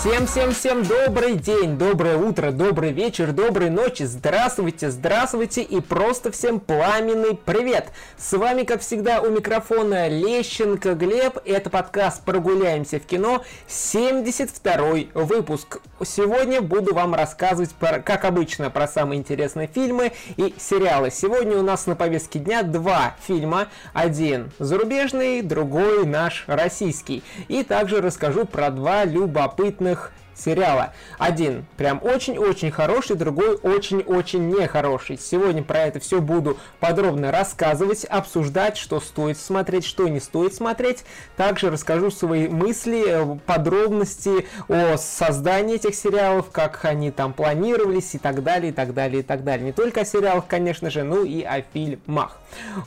Всем-всем-всем добрый день, доброе утро, добрый вечер, доброй ночи, здравствуйте, здравствуйте и просто всем пламенный привет! С вами, как всегда, у микрофона Лещенко Глеб, это подкаст «Прогуляемся в кино», 72 выпуск. Сегодня буду вам рассказывать, про, как обычно, про самые интересные фильмы и сериалы. Сегодня у нас на повестке дня два фильма, один зарубежный, другой наш российский. И также расскажу про два любопытных данных сериала. Один прям очень-очень хороший, другой очень-очень нехороший. Сегодня про это все буду подробно рассказывать, обсуждать, что стоит смотреть, что не стоит смотреть. Также расскажу свои мысли, э, подробности о создании этих сериалов, как они там планировались и так далее, и так далее, и так далее. Не только о сериалах, конечно же, но и о фильмах.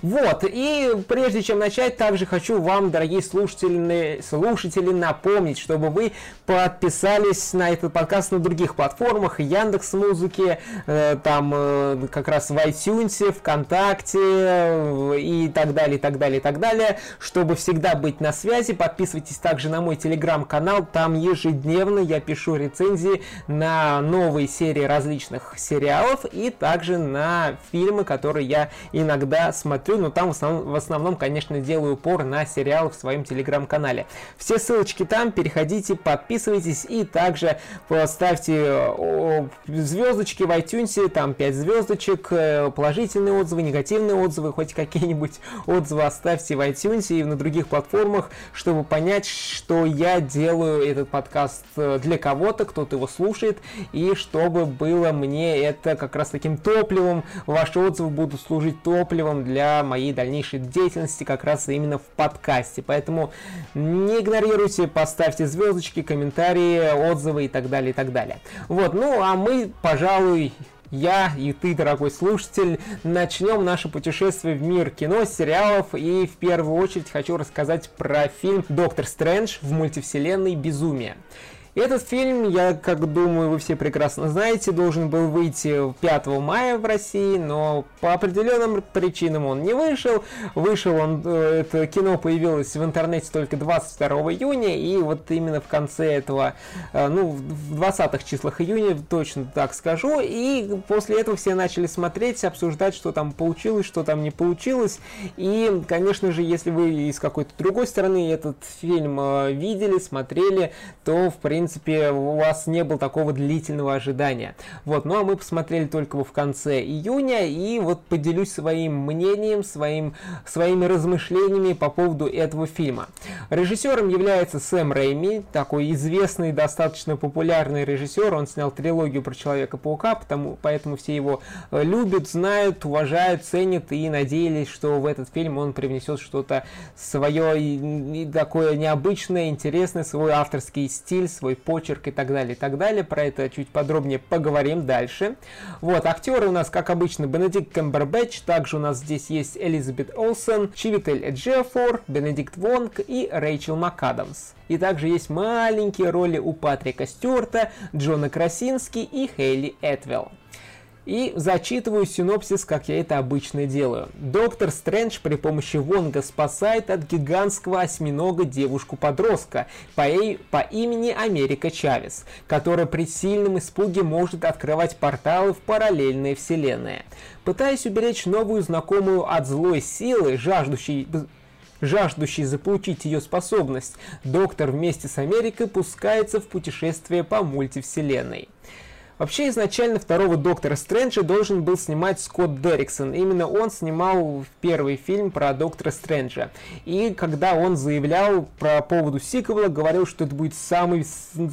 Вот, и прежде чем начать, также хочу вам, дорогие слушатели, слушатели напомнить, чтобы вы подписались подписывайтесь на этот подкаст на других платформах, Яндекс Музыки, э, там э, как раз в iTunes, ВКонтакте э, и так далее, и так далее, и так далее. Чтобы всегда быть на связи, подписывайтесь также на мой телеграм-канал, там ежедневно я пишу рецензии на новые серии различных сериалов и также на фильмы, которые я иногда смотрю, но там в основном, в основном конечно, делаю упор на сериалы в своем телеграм-канале. Все ссылочки там, переходите, подписывайтесь и также также ставьте звездочки в iTunes, там 5 звездочек, э, положительные отзывы, негативные отзывы, хоть какие-нибудь отзывы оставьте в iTunes и на других платформах, чтобы понять, что я делаю этот подкаст э, для кого-то, кто-то его слушает, и чтобы было мне это как раз таким топливом, ваши отзывы будут служить топливом для моей дальнейшей деятельности как раз именно в подкасте. Поэтому не игнорируйте, поставьте звездочки, комментарии, отзывы, отзывы и так далее, и так далее. Вот, ну а мы, пожалуй, я и ты, дорогой слушатель, начнем наше путешествие в мир кино, сериалов, и в первую очередь хочу рассказать про фильм «Доктор Стрэндж в мультивселенной безумие». Этот фильм, я как думаю, вы все прекрасно знаете, должен был выйти 5 мая в России, но по определенным причинам он не вышел. Вышел он, э, это кино появилось в интернете только 22 июня, и вот именно в конце этого, э, ну, в 20-х числах июня, точно так скажу, и после этого все начали смотреть, обсуждать, что там получилось, что там не получилось, и, конечно же, если вы из какой-то другой стороны этот фильм э, видели, смотрели, то, в принципе, принципе, у вас не было такого длительного ожидания. Вот, ну а мы посмотрели только его в конце июня, и вот поделюсь своим мнением, своим, своими размышлениями по поводу этого фильма. Режиссером является Сэм Рэйми, такой известный, достаточно популярный режиссер, он снял трилогию про Человека-паука, потому, поэтому все его э, любят, знают, уважают, ценят и надеялись, что в этот фильм он привнесет что-то свое такое необычное, интересное, свой авторский стиль, свой свой почерк и так далее, и так далее. Про это чуть подробнее поговорим дальше. Вот, актеры у нас, как обычно, Бенедикт Камбербэтч, также у нас здесь есть Элизабет Олсен, Чивитель Эджиафор, Бенедикт Вонг и Рэйчел МакАдамс. И также есть маленькие роли у Патрика Стюарта, Джона Красински и Хейли Этвелл. И зачитываю синопсис, как я это обычно делаю. Доктор Стрэндж при помощи Вонга спасает от гигантского осьминога девушку-подростка по, по имени Америка Чавес, которая при сильном испуге может открывать порталы в параллельные вселенные. Пытаясь уберечь новую знакомую от злой силы, жаждущей жаждущий заполучить ее способность, доктор вместе с Америкой пускается в путешествие по мультивселенной. Вообще, изначально второго Доктора Стрэнджа должен был снимать Скотт Дерриксон. Именно он снимал первый фильм про Доктора Стрэнджа. И когда он заявлял про поводу сиквела, говорил, что это будет самый,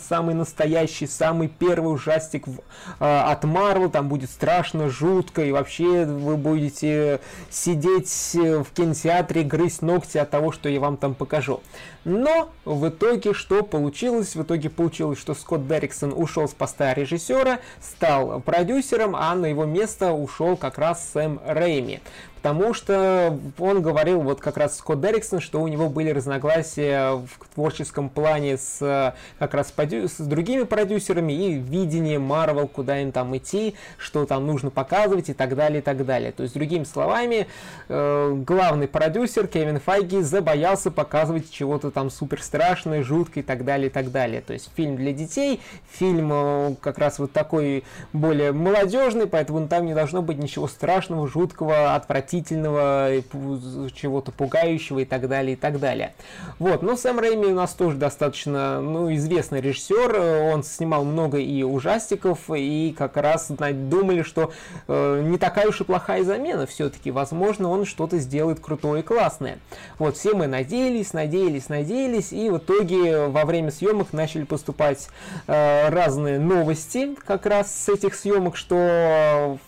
самый настоящий, самый первый ужастик в, э, от Марвел, там будет страшно, жутко, и вообще вы будете сидеть в кинотеатре, грызть ногти от того, что я вам там покажу. Но в итоге что получилось? В итоге получилось, что Скотт Дерриксон ушел с поста режиссера, стал продюсером, а на его место ушел как раз Сэм Рэйми. Потому что он говорил, вот как раз Скотт Дерриксон, что у него были разногласия в творческом плане с как раз с другими продюсерами и видение Марвел, куда им там идти, что там нужно показывать и так далее, и так далее. То есть, другими словами, э, главный продюсер Кевин Файги забоялся показывать чего-то там супер страшное, жуткое и так далее, и так далее. То есть, фильм для детей, фильм э, как раз вот такой более молодежный, поэтому там не должно быть ничего страшного, жуткого, отвратительного, чего-то пугающего и так далее, и так далее. Вот, но Сэм Рэйми у нас тоже достаточно, ну, известный режиссер, он снимал много и ужастиков, и как раз думали, что э, не такая уж и плохая замена все-таки, возможно, он что-то сделает крутое и классное. Вот, все мы надеялись, надеялись, надеялись, и в итоге во время съемок начали поступать э, разные новости как раз с этих съемок, что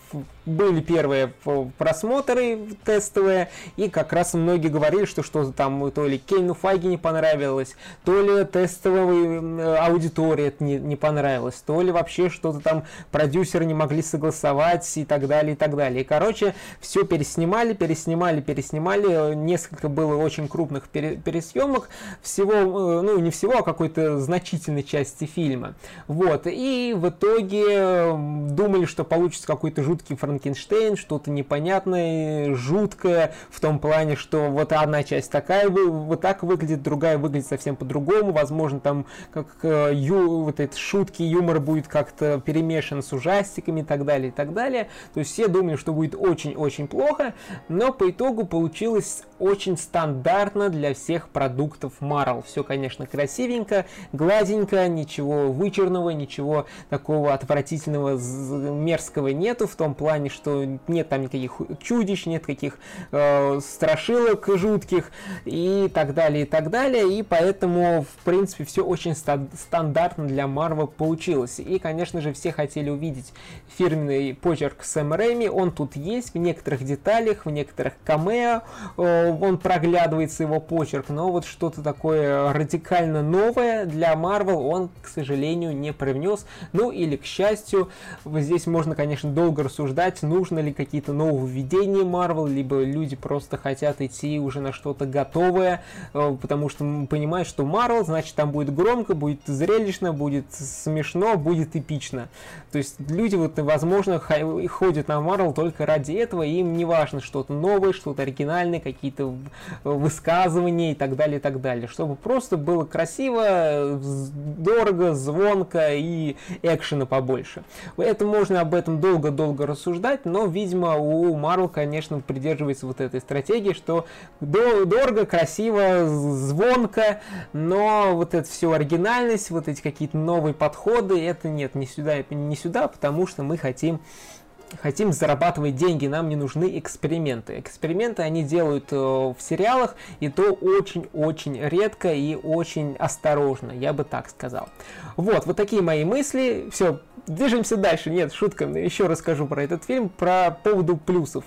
были первые просмотры тестовые, и как раз многие говорили, что что-то там то ли Кейну Файги не понравилось, то ли тестовой аудитории это не, не понравилось, то ли вообще что-то там продюсеры не могли согласовать и так далее, и так далее. И, короче, все переснимали, переснимали, переснимали, несколько было очень крупных пересъемок, всего, э, ну не всего, а какой-то значительной части фильма. Вот, и в итоге думали, что получится какой-то жуткий французский Франкенштейн, что-то непонятное, жуткое, в том плане, что вот одна часть такая, вот так выглядит, другая выглядит совсем по-другому, возможно, там как э, ю, вот эти шутки, юмор будет как-то перемешан с ужастиками и так далее, и так далее. То есть все думали, что будет очень-очень плохо, но по итогу получилось очень стандартно для всех продуктов Marvel. Все, конечно, красивенько, гладенько, ничего вычурного, ничего такого отвратительного, мерзкого нету в том плане, что нет там никаких чудищ, нет каких э, страшилок жутких и так далее, и так далее. И поэтому, в принципе, все очень ста- стандартно для Марвел получилось. И, конечно же, все хотели увидеть фирменный почерк Сэм Рэйми. Он тут есть в некоторых деталях, в некоторых камео. Э, он проглядывается, его почерк. Но вот что-то такое радикально новое для Марвел он, к сожалению, не привнес. Ну или, к счастью, здесь можно, конечно, долго рассуждать, ждать, нужно ли какие-то нововведения Marvel, либо люди просто хотят идти уже на что-то готовое, э, потому что понимают, что Marvel, значит, там будет громко, будет зрелищно, будет смешно, будет эпично. То есть люди вот, возможно, ходят на Marvel только ради этого, и им не важно что-то новое, что-то оригинальное, какие-то высказывания и так далее, и так далее. Чтобы просто было красиво, дорого, звонко и экшена побольше. Это можно об этом долго-долго рассуждать, но, видимо, у Marvel, конечно, придерживается вот этой стратегии, что дорого, красиво, звонко, но вот это все оригинальность, вот эти какие-то новые подходы, это нет, не сюда, не сюда, потому что мы хотим хотим зарабатывать деньги, нам не нужны эксперименты. Эксперименты они делают э, в сериалах, и то очень-очень редко и очень осторожно, я бы так сказал. Вот, вот такие мои мысли. Все, движемся дальше. Нет, шутка, еще расскажу про этот фильм, про поводу плюсов.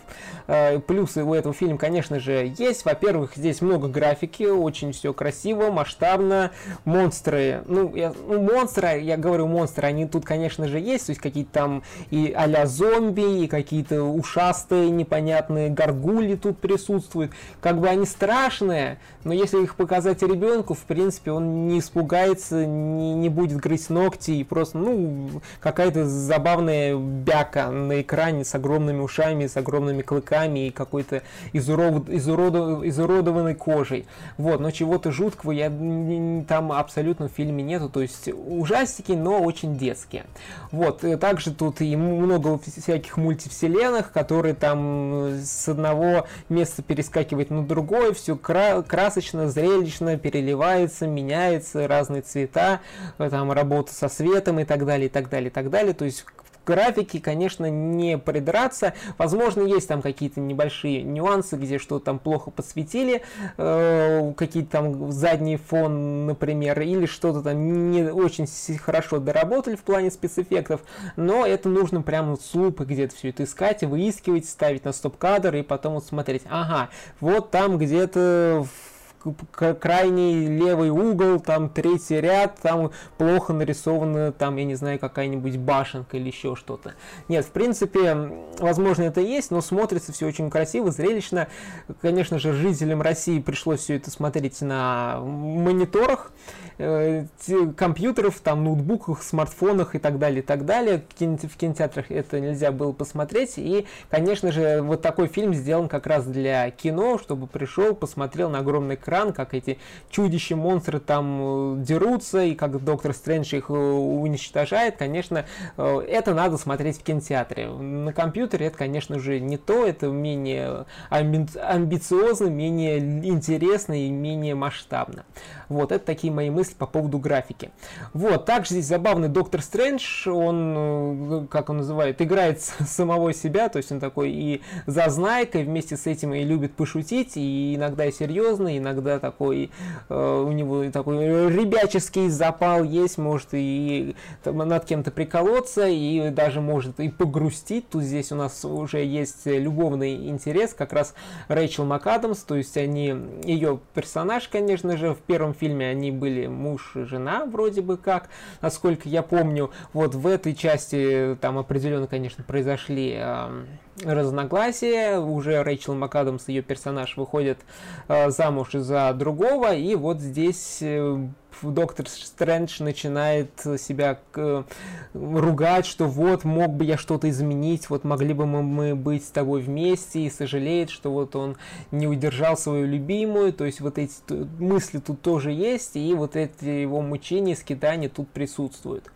Э, плюсы у этого фильма, конечно же, есть. Во-первых, здесь много графики, очень все красиво, масштабно. Монстры, ну, я, ну монстры, я говорю монстры, они тут, конечно же, есть, то есть какие-то там и а-ля зомби, зомби, и какие-то ушастые непонятные горгули тут присутствуют. Как бы они страшные, но если их показать ребенку, в принципе, он не испугается, не, не будет грызть ногти, и просто, ну, какая-то забавная бяка на экране с огромными ушами, с огромными клыками и какой-то изурод, изурод, изуродованной кожей. Вот, но чего-то жуткого я, там абсолютно в фильме нету, то есть ужастики, но очень детские. Вот, также тут и много всяких всяких мультивселенных, которые там с одного места перескакивают на другое, все кра- красочно, зрелищно, переливается, меняется, разные цвета, там работа со светом и так далее, и так далее, и так далее. То есть графике, конечно, не придраться. Возможно, есть там какие-то небольшие нюансы, где что-то там плохо подсветили, э, какие-то там задний фон, например, или что-то там не очень хорошо доработали в плане спецэффектов, но это нужно прямо с лупы где-то все это искать, выискивать, ставить на стоп-кадр и потом вот смотреть, ага, вот там где-то в крайний левый угол, там третий ряд, там плохо нарисована, там, я не знаю, какая-нибудь башенка или еще что-то. Нет, в принципе, возможно, это есть, но смотрится все очень красиво, зрелищно. Конечно же, жителям России пришлось все это смотреть на мониторах, э, компьютеров, там, ноутбуках, смартфонах и так далее, и так далее. В кинотеатрах это нельзя было посмотреть. И, конечно же, вот такой фильм сделан как раз для кино, чтобы пришел, посмотрел на огромный экран, как эти чудища, монстры там э, дерутся, и как Доктор Стрэндж их э, уничтожает. Конечно, это надо смотреть в кинотеатре. На компьютере это, конечно же, не то, это менее амбициозно, менее интересно и менее масштабно. Вот, это такие мои мысли по поводу графики. Вот, также здесь забавный Доктор Стрэндж, он, э, как он называет, играет самого себя, то есть он такой и зазнайка, и вместе с этим и любит пошутить, и иногда и серьезно, иногда такой, э, у него такой ребяческий запал есть, может и там, над кем-то приколоться, и даже может и погрустить. Тут здесь у нас уже есть любовный интерес, как раз Рэйчел МакАдамс, то есть они, ее персонаж, конечно же, в первом фильме они были муж и жена, вроде бы как, насколько я помню. Вот в этой части там определенно, конечно, произошли э, разногласия. Уже Рэйчел МакАдамс, ее персонаж, выходит э, замуж за другого, и вот здесь э, доктор Стрэндж начинает себя ругать, что вот мог бы я что-то изменить, вот могли бы мы, мы быть с тобой вместе, и сожалеет, что вот он не удержал свою любимую, то есть вот эти мысли тут тоже есть, и вот эти его мучения, скитания тут присутствуют.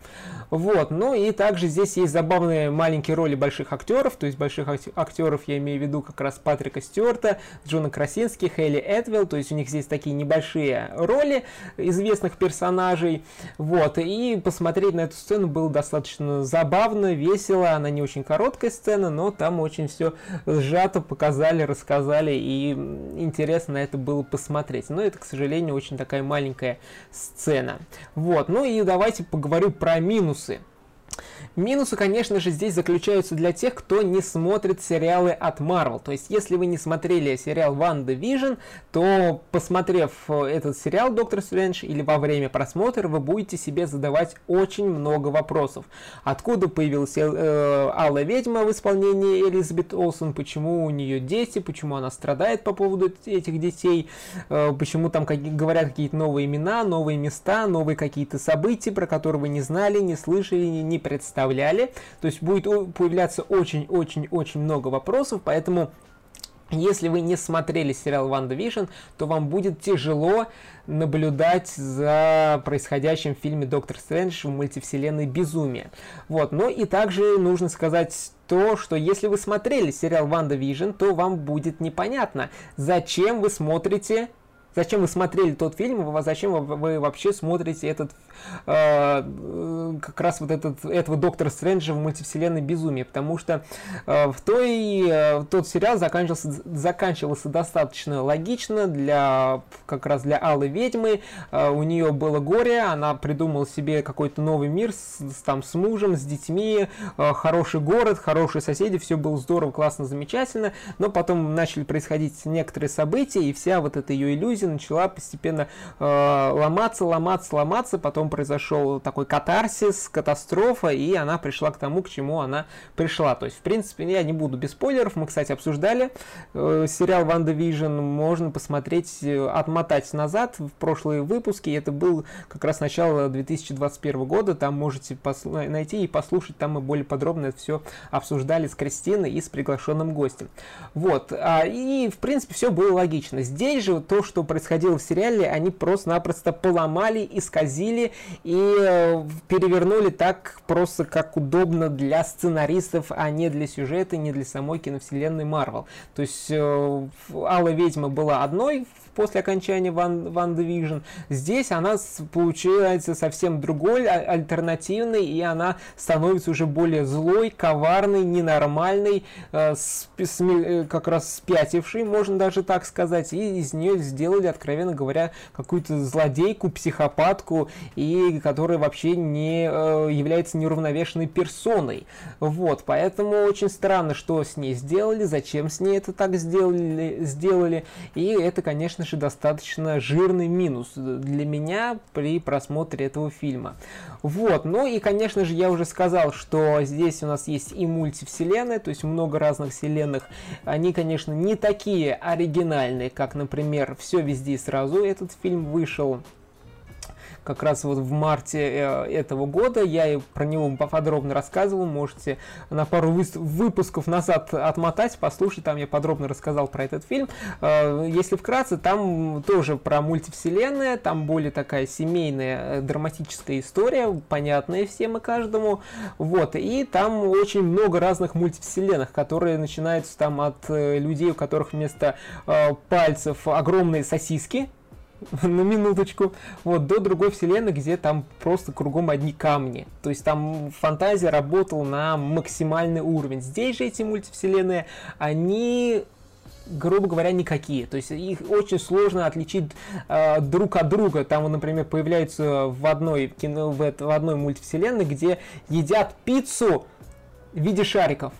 Вот, ну и также здесь есть забавные маленькие роли больших актеров, то есть больших актеров я имею в виду как раз Патрика Стюарта, Джона Красински, Хейли Эдвилл, то есть у них здесь такие небольшие роли. Известных персонажей, вот, и посмотреть на эту сцену было достаточно забавно, весело, она не очень короткая сцена, но там очень все сжато показали, рассказали, и интересно это было посмотреть, но это, к сожалению, очень такая маленькая сцена, вот, ну и давайте поговорю про минусы. Минусы, конечно же, здесь заключаются для тех, кто не смотрит сериалы от Marvel. То есть, если вы не смотрели сериал Ванда Vision, то, посмотрев э, этот сериал Доктор Стрэндж или во время просмотра, вы будете себе задавать очень много вопросов. Откуда появилась э, Алла Ведьма в исполнении Элизабет Олсен, почему у нее дети, почему она страдает по поводу этих детей, э, почему там как, говорят какие-то новые имена, новые места, новые какие-то события, про которые вы не знали, не слышали, не представляли вставляли. То есть будет появляться очень-очень-очень много вопросов, поэтому если вы не смотрели сериал Ванда Вижн, то вам будет тяжело наблюдать за происходящим в фильме Доктор Стрэндж в мультивселенной Безумие. Вот, но и также нужно сказать то, что если вы смотрели сериал Ванда Вижн, то вам будет непонятно, зачем вы смотрите Зачем вы смотрели тот фильм, зачем вы вообще смотрите этот, э, как раз вот этот, этого Доктора Стрэнджа в мультивселенной безумие, потому что э, в той, э, тот сериал заканчивался, заканчивался достаточно логично для, как раз для Аллы Ведьмы, э, у нее было горе, она придумала себе какой-то новый мир с, с, там, с мужем, с детьми, э, хороший город, хорошие соседи, все было здорово, классно, замечательно, но потом начали происходить некоторые события, и вся вот эта ее иллюзия начала постепенно э, ломаться, ломаться, ломаться. Потом произошел такой катарсис, катастрофа, и она пришла к тому, к чему она пришла. То есть, в принципе, я не буду без спойлеров. Мы, кстати, обсуждали э, сериал Ванда Вижн. Можно посмотреть, э, отмотать назад в прошлые выпуски. Это был как раз начало 2021 года. Там можете найти и послушать. Там мы более подробно это все обсуждали с Кристиной и с приглашенным гостем. Вот. А, и, в принципе, все было логично. Здесь же то, что происходило в сериале, они просто-напросто поломали, исказили и э, перевернули так просто как удобно для сценаристов, а не для сюжета, не для самой киновселенной Марвел. То есть э, Алла Ведьма была одной после окончания Ван, Ван Division. Здесь она получается совсем другой, а, альтернативной, и она становится уже более злой, коварной, ненормальной, э, с, с, э, как раз спятившей, можно даже так сказать, и из нее сделали, откровенно говоря, какую-то злодейку, психопатку, и которая вообще не э, является неуравновешенной персоной. Вот, поэтому очень странно, что с ней сделали, зачем с ней это так сделали, сделали и это, конечно же, достаточно жирный минус для меня при просмотре этого фильма. Вот, ну и, конечно же, я уже сказал, что здесь у нас есть и мультивселенная, то есть много разных вселенных. Они, конечно, не такие оригинальные, как, например, «Все везде и сразу». Этот фильм вышел как раз вот в марте э, этого года. Я и про него поподробно рассказывал. Можете на пару выпусков назад отмотать, послушать. Там я подробно рассказал про этот фильм. Э, если вкратце, там тоже про мультивселенная. Там более такая семейная э, драматическая история, понятная всем и каждому. Вот. И там очень много разных мультивселенных, которые начинаются там от людей, у которых вместо пальцев огромные сосиски, на минуточку, вот, до другой вселенной, где там просто кругом одни камни. То есть там фантазия работала на максимальный уровень. Здесь же эти мультивселенные, они грубо говоря, никакие. То есть их очень сложно отличить э, друг от друга. Там, например, появляются в одной кино, в, в одной мультивселенной, где едят пиццу в виде шариков.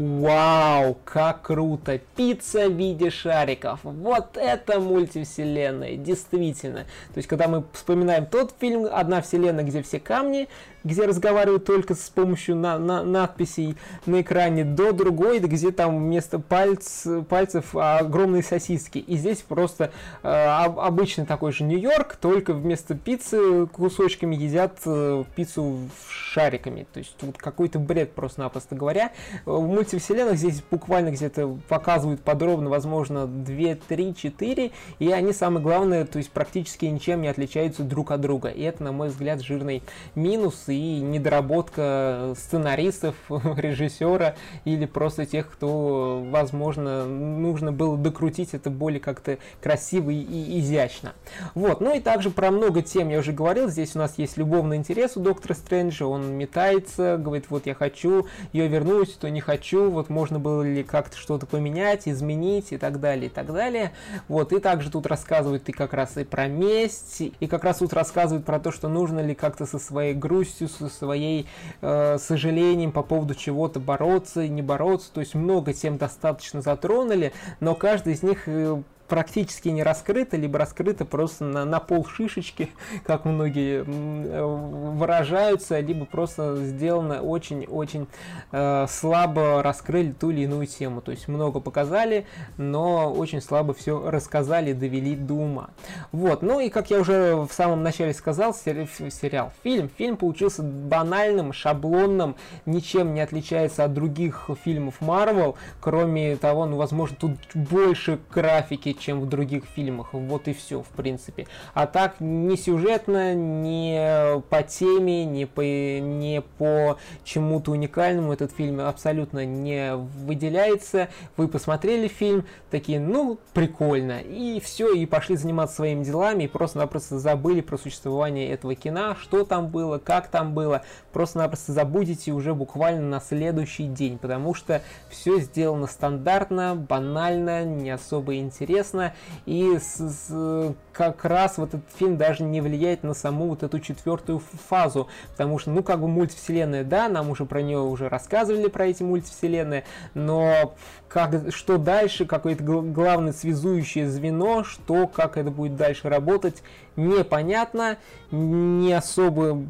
Вау, как круто! Пицца в виде шариков. Вот это мультивселенная, действительно. То есть, когда мы вспоминаем тот фильм «Одна вселенная, где все камни», где разговаривают только с помощью на, на, надписей на экране, до другой, где там вместо пальц, пальцев огромные сосиски. И здесь просто э, обычный такой же Нью-Йорк, только вместо пиццы кусочками едят э, пиццу шариками. То есть вот какой-то бред просто-напросто говоря. В мультивселенных здесь буквально где-то показывают подробно, возможно, 2, 3, 4, и они, самое главное, то есть практически ничем не отличаются друг от друга. И это, на мой взгляд, жирный минус и недоработка сценаристов, режиссера или просто тех, кто, возможно, нужно было докрутить это более как-то красиво и изящно. Вот, ну и также про много тем я уже говорил, здесь у нас есть любовный интерес у Доктора Стрэнджа, он метается, говорит, вот я хочу ее вернуть, то не хочу, вот можно было ли как-то что-то поменять, изменить и так далее, и так далее. Вот, и также тут рассказывают и как раз и про месть, и как раз тут рассказывают про то, что нужно ли как-то со своей грустью, со своей э, сожалением по поводу чего-то бороться и не бороться. То есть много тем достаточно затронули, но каждый из них э, практически не раскрыто, либо раскрыто просто на, на пол шишечки, как многие выражаются, либо просто сделано очень-очень э, слабо раскрыли ту или иную тему. То есть много показали, но очень слабо все рассказали, довели до ума. Вот, ну и как я уже в самом начале сказал, сериал, фильм, фильм получился банальным, шаблонным, ничем не отличается от других фильмов Marvel, кроме того, ну, возможно, тут больше графики, чем в других фильмах. Вот и все, в принципе. А так, ни сюжетно, ни по теме, ни по, ни по чему-то уникальному этот фильм абсолютно не выделяется. Вы посмотрели фильм, такие, ну, прикольно. И все, и пошли заниматься своими делами, и просто-напросто забыли про существование этого кино, что там было, как там было. Просто-напросто забудете уже буквально на следующий день, потому что все сделано стандартно, банально, не особо интересно интересно, и с, с, как раз вот этот фильм даже не влияет на саму вот эту четвертую фазу, потому что, ну, как бы мультивселенная, да, нам уже про нее уже рассказывали, про эти мультивселенные, но как, что дальше, какое-то главное связующее звено, что, как это будет дальше работать, непонятно, не особо,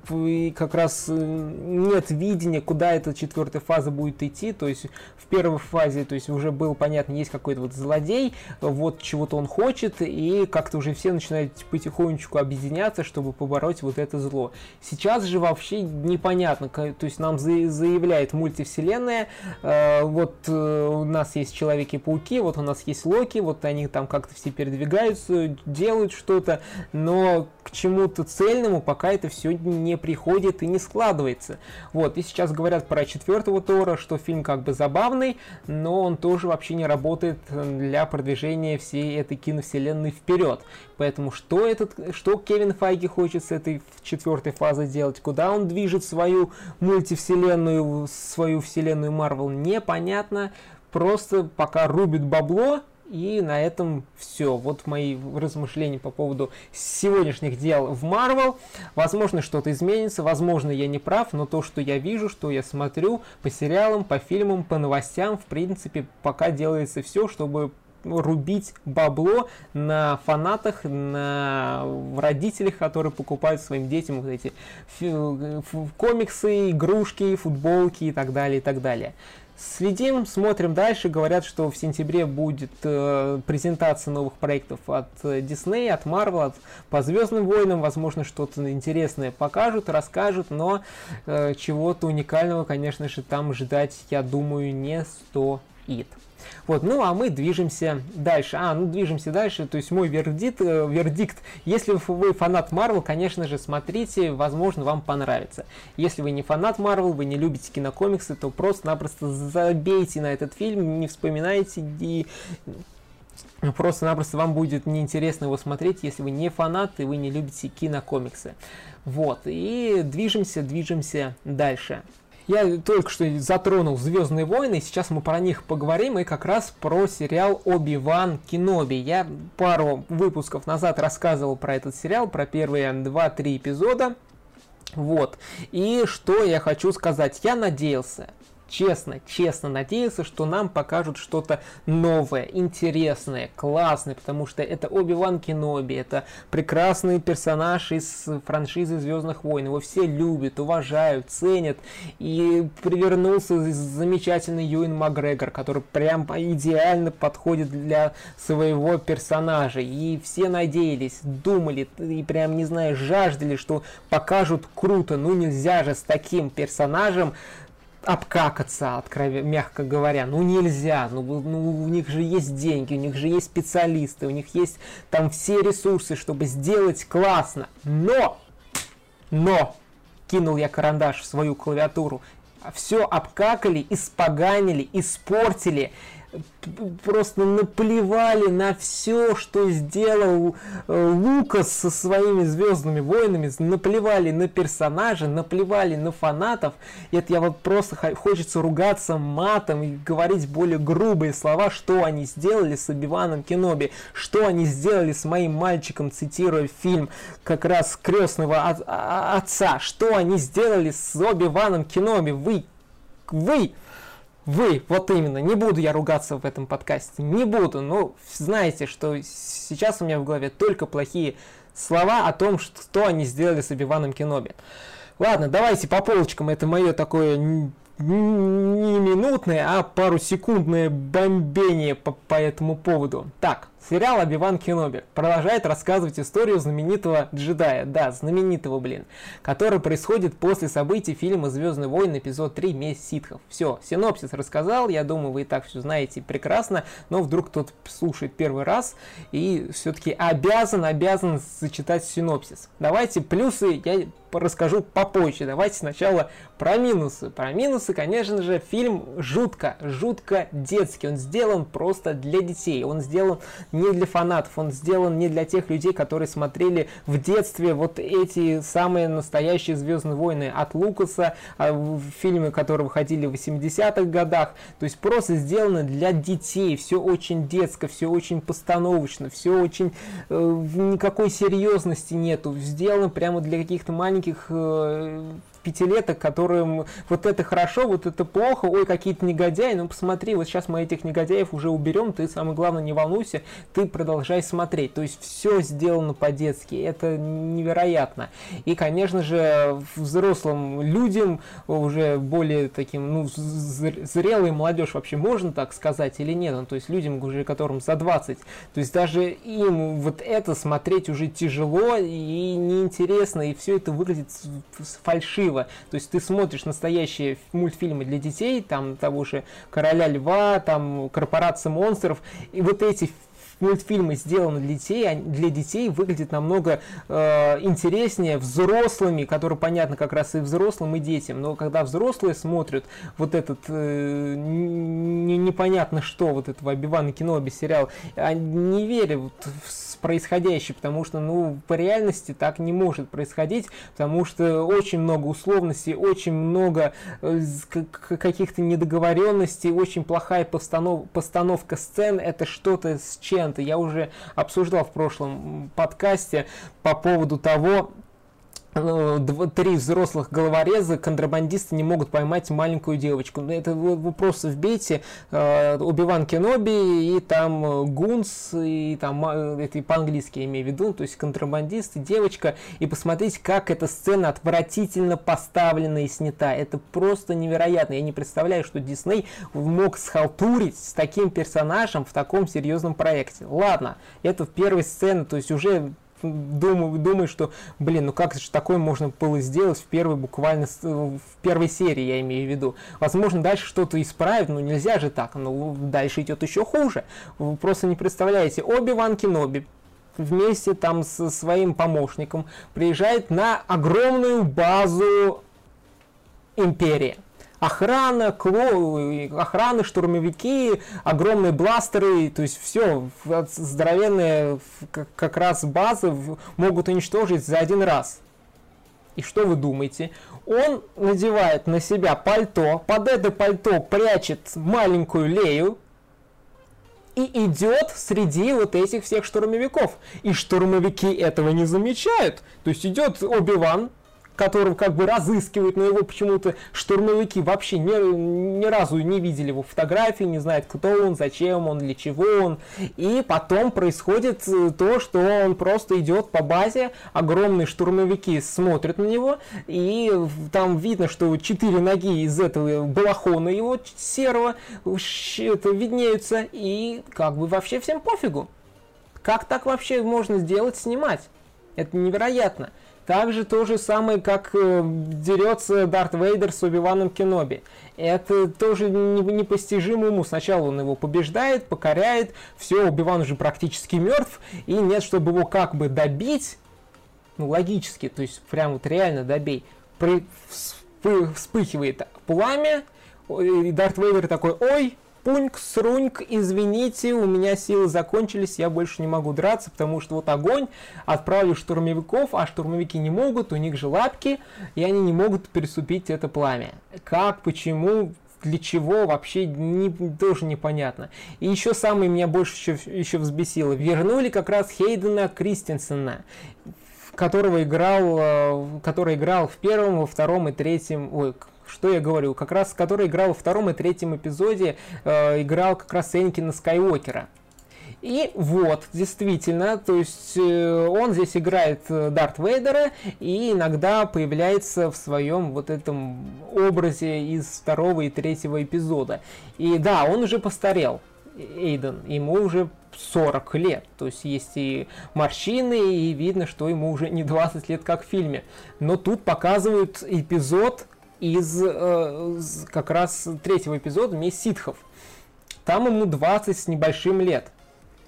как раз э, нет видения, куда эта четвертая фаза будет идти, то есть в первой фазе, то есть уже было понятно, есть какой-то вот злодей, вот чего-то он хочет, и как-то уже все начинают потихонечку объединяться, чтобы побороть вот это зло. Сейчас же вообще непонятно, то есть нам заявляет мультивселенная, э, вот э, у нас есть Человеки-пауки, вот у нас есть Локи, вот они там как-то все передвигаются, делают что-то, но к чему-то цельному пока это все не приходит и не складывается. Вот, и сейчас говорят про четвертого Тора, что фильм как бы забавный, но он тоже вообще не работает для продвижения всей этой киновселенной вперед. Поэтому что, этот, что Кевин Файги хочет с этой четвертой фазой делать, куда он движет свою мультивселенную, свою вселенную Марвел, непонятно. Просто пока рубит бабло, и на этом все. Вот мои размышления по поводу сегодняшних дел в Marvel. Возможно, что-то изменится, возможно, я не прав, но то, что я вижу, что я смотрю по сериалам, по фильмам, по новостям, в принципе, пока делается все, чтобы рубить бабло на фанатах, на родителях, которые покупают своим детям вот эти комиксы, игрушки, футболки и так далее, и так далее. Следим, смотрим дальше. Говорят, что в сентябре будет э, презентация новых проектов от э, Disney, от Marvel, от, по Звездным войнам. Возможно, что-то интересное покажут, расскажут, но э, чего-то уникального, конечно же, там ждать, я думаю, не стоит. Вот, ну а мы движемся дальше. А, ну движемся дальше, то есть мой вердикт, э, вердикт, если вы фанат Марвел, конечно же, смотрите, возможно, вам понравится. Если вы не фанат Марвел, вы не любите кинокомиксы, то просто-напросто забейте на этот фильм, не вспоминайте и Просто-напросто вам будет неинтересно его смотреть, если вы не фанат и вы не любите кинокомиксы. Вот, и движемся, движемся дальше. Я только что затронул Звездные войны, сейчас мы про них поговорим, и как раз про сериал Оби-Ван Кеноби. Я пару выпусков назад рассказывал про этот сериал, про первые 2-3 эпизода. Вот. И что я хочу сказать. Я надеялся, честно, честно надеялся, что нам покажут что-то новое, интересное, классное, потому что это Оби-Ван Кеноби, это прекрасный персонаж из франшизы Звездных войн, его все любят, уважают, ценят, и привернулся замечательный Юин Макгрегор, который прям идеально подходит для своего персонажа, и все надеялись, думали, и прям, не знаю, жаждали, что покажут круто, ну нельзя же с таким персонажем обкакаться, откровенно, мягко говоря. Ну нельзя, ну, ну у них же есть деньги, у них же есть специалисты, у них есть там все ресурсы, чтобы сделать классно. Но, но, кинул я карандаш в свою клавиатуру, все обкакали, испоганили, испортили просто наплевали на все, что сделал э, Лукас со своими Звездными войнами, наплевали на персонажа, наплевали на фанатов. И это я вот просто хочется ругаться матом и говорить более грубые слова, что они сделали с Обиваном Кеноби, что они сделали с моим мальчиком, цитируя фильм как раз крестного отца, что они сделали с Оби-Ваном Кеноби. Вы, вы, вы, вот именно, не буду я ругаться в этом подкасте, не буду, но знаете, что сейчас у меня в голове только плохие слова о том, что они сделали с Оби-Ваном Кеноби. Ладно, давайте по полочкам, это мое такое не минутное, а пару секундное бомбение по, по этому поводу. Так, Сериал «Оби-Ван Кеноби» продолжает рассказывать историю знаменитого джедая, да, знаменитого, блин, который происходит после событий фильма «Звездные войны» эпизод 3 «Месть ситхов». Все, синопсис рассказал, я думаю, вы и так все знаете прекрасно, но вдруг кто-то слушает первый раз и все-таки обязан, обязан зачитать синопсис. Давайте плюсы я расскажу попозже. Давайте сначала про минусы. Про минусы, конечно же, фильм жутко, жутко детский. Он сделан просто для детей. Он сделан не для фанатов, он сделан не для тех людей, которые смотрели в детстве вот эти самые настоящие Звездные войны от Лукаса, а, фильмы, которые выходили в 80-х годах. То есть просто сделано для детей. Все очень детско, все очень постановочно, все очень... Э, никакой серьезности нету. Сделано прямо для каких-то маленьких э, пятилеток, которым вот это хорошо, вот это плохо, ой, какие-то негодяи, ну посмотри, вот сейчас мы этих негодяев уже уберем, ты самое главное не волнуйся, ты продолжай смотреть. То есть все сделано по-детски, это невероятно. И, конечно же, взрослым людям, уже более таким, ну, зрелой молодежь вообще можно так сказать или нет, ну, то есть людям уже, которым за 20, то есть даже им вот это смотреть уже тяжело и неинтересно, и все это выглядит фальшиво красиво. То есть ты смотришь настоящие мультфильмы для детей, там того же Короля Льва, там Корпорация монстров, и вот эти мультфильмы сделаны для детей, для детей выглядят намного э, интереснее взрослыми, которые понятно как раз и взрослым, и детям. Но когда взрослые смотрят вот этот э, непонятно что, вот этого Обивана Кеноби сериал, они не верят в происходящее, потому что, ну, по реальности так не может происходить, потому что очень много условностей, очень много э, каких-то недоговоренностей, очень плохая постанов постановка сцен, это что-то с чем-то. Я уже обсуждал в прошлом подкасте по поводу того, три взрослых головореза, контрабандисты не могут поймать маленькую девочку. Ну, это вы просто вбейте э, Убиван Кеноби и там э, Гунс, и там, э, это по-английски я имею в виду, то есть контрабандисты, девочка, и посмотрите, как эта сцена отвратительно поставлена и снята. Это просто невероятно. Я не представляю, что Дисней мог схалтурить с таким персонажем в таком серьезном проекте. Ладно, это в первой сцене, то есть уже думаю, думаю, что, блин, ну как же такое можно было сделать в первой буквально, в первой серии, я имею в виду. Возможно, дальше что-то исправить, но нельзя же так, ну дальше идет еще хуже. Вы просто не представляете, Оби-Ван Кеноби вместе там со своим помощником приезжает на огромную базу Империи охрана, кло... охраны, штурмовики, огромные бластеры, то есть все, здоровенные как раз базы могут уничтожить за один раз. И что вы думаете? Он надевает на себя пальто, под это пальто прячет маленькую Лею, и идет среди вот этих всех штурмовиков. И штурмовики этого не замечают. То есть идет Оби-Ван, которого как бы разыскивают, но его почему-то штурмовики вообще ни, ни разу не видели его фотографии, не знают, кто он, зачем он, для чего он. И потом происходит э, то, что он просто идет по базе, огромные штурмовики смотрят на него, и там видно, что четыре ноги из этого балахона его серого это виднеются, и как бы вообще всем пофигу. Как так вообще можно сделать, снимать? Это невероятно. Также то же самое, как э, дерется Дарт Вейдер с Оби-Ваном Кеноби. Это тоже непостижимо ему. Сначала он его побеждает, покоряет, все, Оби-Ван уже практически мертв, и нет, чтобы его как бы добить, ну, логически, то есть прям вот реально добей, при, вспыхивает пламя, и Дарт Вейдер такой, ой, Пуньк, сруньк, извините, у меня силы закончились, я больше не могу драться, потому что вот огонь, отправлю штурмовиков, а штурмовики не могут, у них же лапки, и они не могут переступить это пламя. Как, почему, для чего, вообще не, тоже непонятно. И еще самое меня больше еще, еще взбесило. Вернули как раз Хейдена Кристенсена которого играл, э, который играл в первом, во втором и третьем, ой, что я говорю, как раз который играл во втором и третьем эпизоде, э, играл как раз Энкина Скайуокера. И вот, действительно, то есть э, он здесь играет э, Дарт Вейдера и иногда появляется в своем вот этом образе из второго и третьего эпизода. И да, он уже постарел, Эйден, ему уже 40 лет, то есть есть и морщины, и видно, что ему уже не 20 лет, как в фильме. Но тут показывают эпизод, из э, как раз третьего эпизода «Месть ситхов». Там ему 20 с небольшим лет.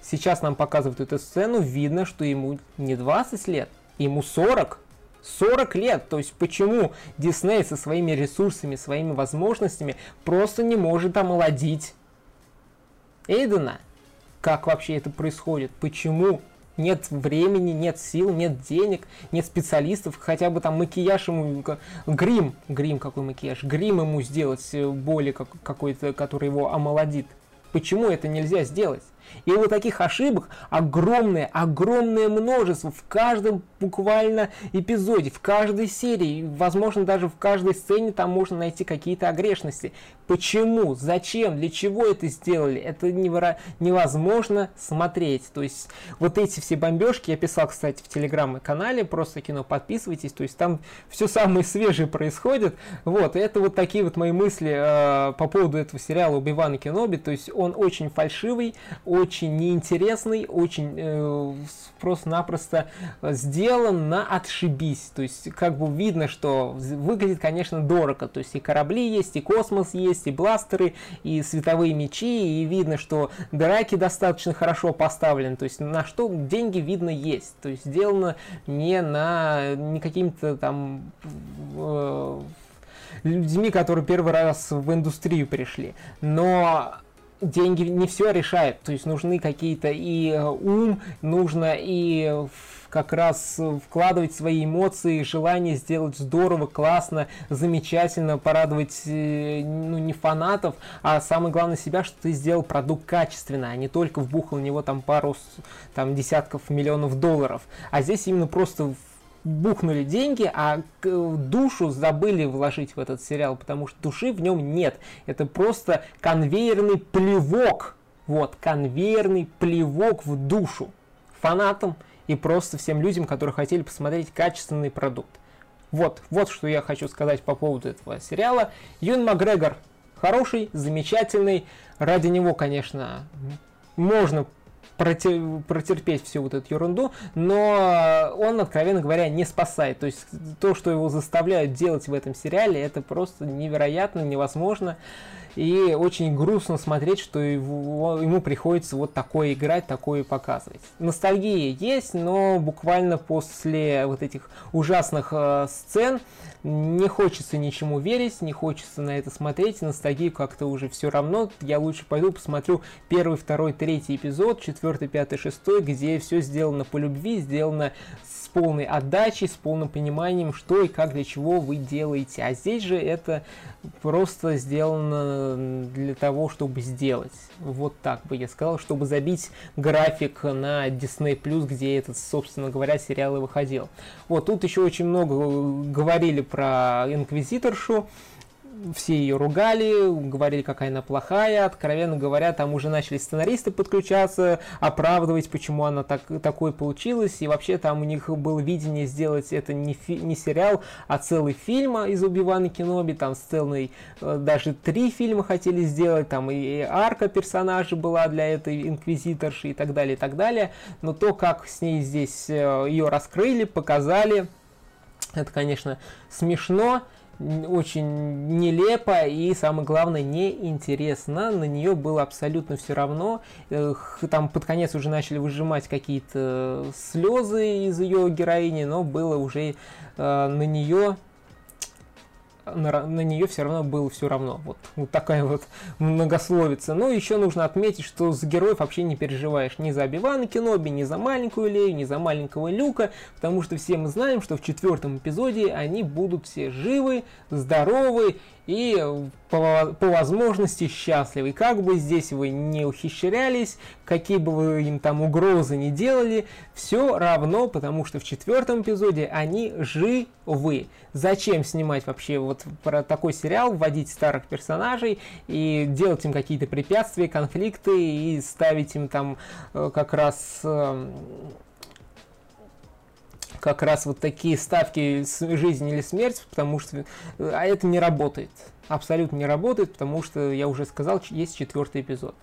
Сейчас нам показывают эту сцену, видно, что ему не 20 лет, ему 40. 40 лет. То есть почему Дисней со своими ресурсами, своими возможностями просто не может омолодить Эйдена? Как вообще это происходит? Почему? Нет времени, нет сил, нет денег, нет специалистов, хотя бы там макияж ему, грим, грим какой макияж, грим ему сделать э, более какой-то, который его омолодит. Почему это нельзя сделать? И вот таких ошибок огромное, огромное множество в каждом буквально эпизоде, в каждой серии, возможно, даже в каждой сцене там можно найти какие-то огрешности. Почему? Зачем? Для чего это сделали? Это невозможно смотреть. То есть вот эти все бомбежки я писал, кстати, в телеграм-канале, просто кино подписывайтесь, то есть там все самое свежее происходит. Вот, это вот такие вот мои мысли э, по поводу этого сериала «Убиван Кеноби», то есть он очень фальшивый, очень неинтересный, очень э, просто-напросто сделан на отшибись. То есть как бы видно, что выглядит, конечно, дорого. То есть и корабли есть, и космос есть, и бластеры, и световые мечи, и видно, что драки достаточно хорошо поставлены. То есть на что деньги видно есть. То есть сделано не на не каким-то там э, людьми, которые первый раз в индустрию пришли. Но деньги не все решают, то есть нужны какие-то и э, ум, нужно и как раз вкладывать свои эмоции, желание сделать здорово, классно, замечательно, порадовать э, ну, не фанатов, а самое главное себя, что ты сделал продукт качественно, а не только вбухал в него там пару там, десятков миллионов долларов. А здесь именно просто бухнули деньги, а душу забыли вложить в этот сериал, потому что души в нем нет. Это просто конвейерный плевок. Вот, конвейерный плевок в душу фанатам и просто всем людям, которые хотели посмотреть качественный продукт. Вот, вот что я хочу сказать по поводу этого сериала. Юн Макгрегор хороший, замечательный. Ради него, конечно, можно протерпеть всю вот эту ерунду, но он, откровенно говоря, не спасает. То есть то, что его заставляют делать в этом сериале, это просто невероятно, невозможно. И очень грустно смотреть, что его, ему приходится вот такое играть, такое показывать. Ностальгия есть, но буквально после вот этих ужасных э, сцен не хочется ничему верить, не хочется на это смотреть, ностальгию как-то уже все равно. Я лучше пойду посмотрю первый, второй, третий эпизод, четвертый, пятый, шестой, где все сделано по любви, сделано с полной отдачей, с полным пониманием, что и как, для чего вы делаете. А здесь же это просто сделано для того, чтобы сделать. Вот так бы я сказал, чтобы забить график на Disney+, где этот, собственно говоря, сериал и выходил. Вот тут еще очень много говорили про Инквизиторшу, все ее ругали, говорили, какая она плохая. Откровенно говоря, там уже начали сценаристы подключаться, оправдывать, почему она так, такой получилась. И вообще там у них было видение сделать это не, фи, не сериал, а целый фильм из Убивана Кеноби. Там целый, э, даже три фильма хотели сделать. Там и арка персонажа была для этой инквизиторши и так далее, и так далее. Но то, как с ней здесь э, ее раскрыли, показали, это, конечно, смешно очень нелепо и, самое главное, неинтересно. На нее было абсолютно все равно. Там под конец уже начали выжимать какие-то слезы из ее героини, но было уже э, на нее на, на нее все равно было все равно. Вот, вот такая вот многословица. Ну, еще нужно отметить, что за героев вообще не переживаешь ни за Обивана Кеноби, ни за маленькую Лею, ни за маленького Люка, потому что все мы знаем, что в четвертом эпизоде они будут все живы, здоровы и по, по возможности счастливы. Как бы здесь вы не ухищрялись, какие бы вы им там угрозы не делали, все равно, потому что в четвертом эпизоде они живы. Зачем снимать вообще вот про такой сериал, вводить старых персонажей и делать им какие-то препятствия, конфликты и ставить им там э, как раз э, как раз вот такие ставки жизнь или смерть, потому что а это не работает. Абсолютно не работает, потому что, я уже сказал, есть четвертый эпизод.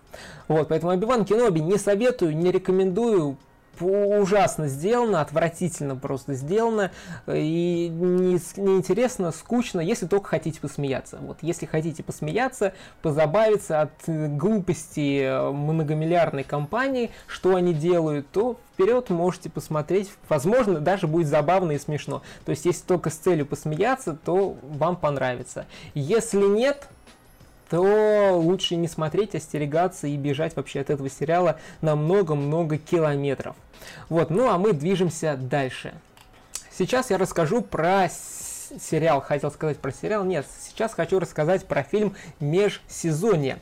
Вот, поэтому Обиван Кеноби не советую, не рекомендую, ужасно сделано, отвратительно просто сделано, и неинтересно, не скучно, если только хотите посмеяться. Вот, если хотите посмеяться, позабавиться от глупости э, многомиллиардной компании, что они делают, то вперед можете посмотреть, возможно, даже будет забавно и смешно. То есть, если только с целью посмеяться, то вам понравится. Если нет, то лучше не смотреть, остерегаться и бежать вообще от этого сериала на много-много километров. Вот, ну а мы движемся дальше. Сейчас я расскажу про сериал. Хотел сказать про сериал. Нет, сейчас хочу рассказать про фильм «Межсезонье».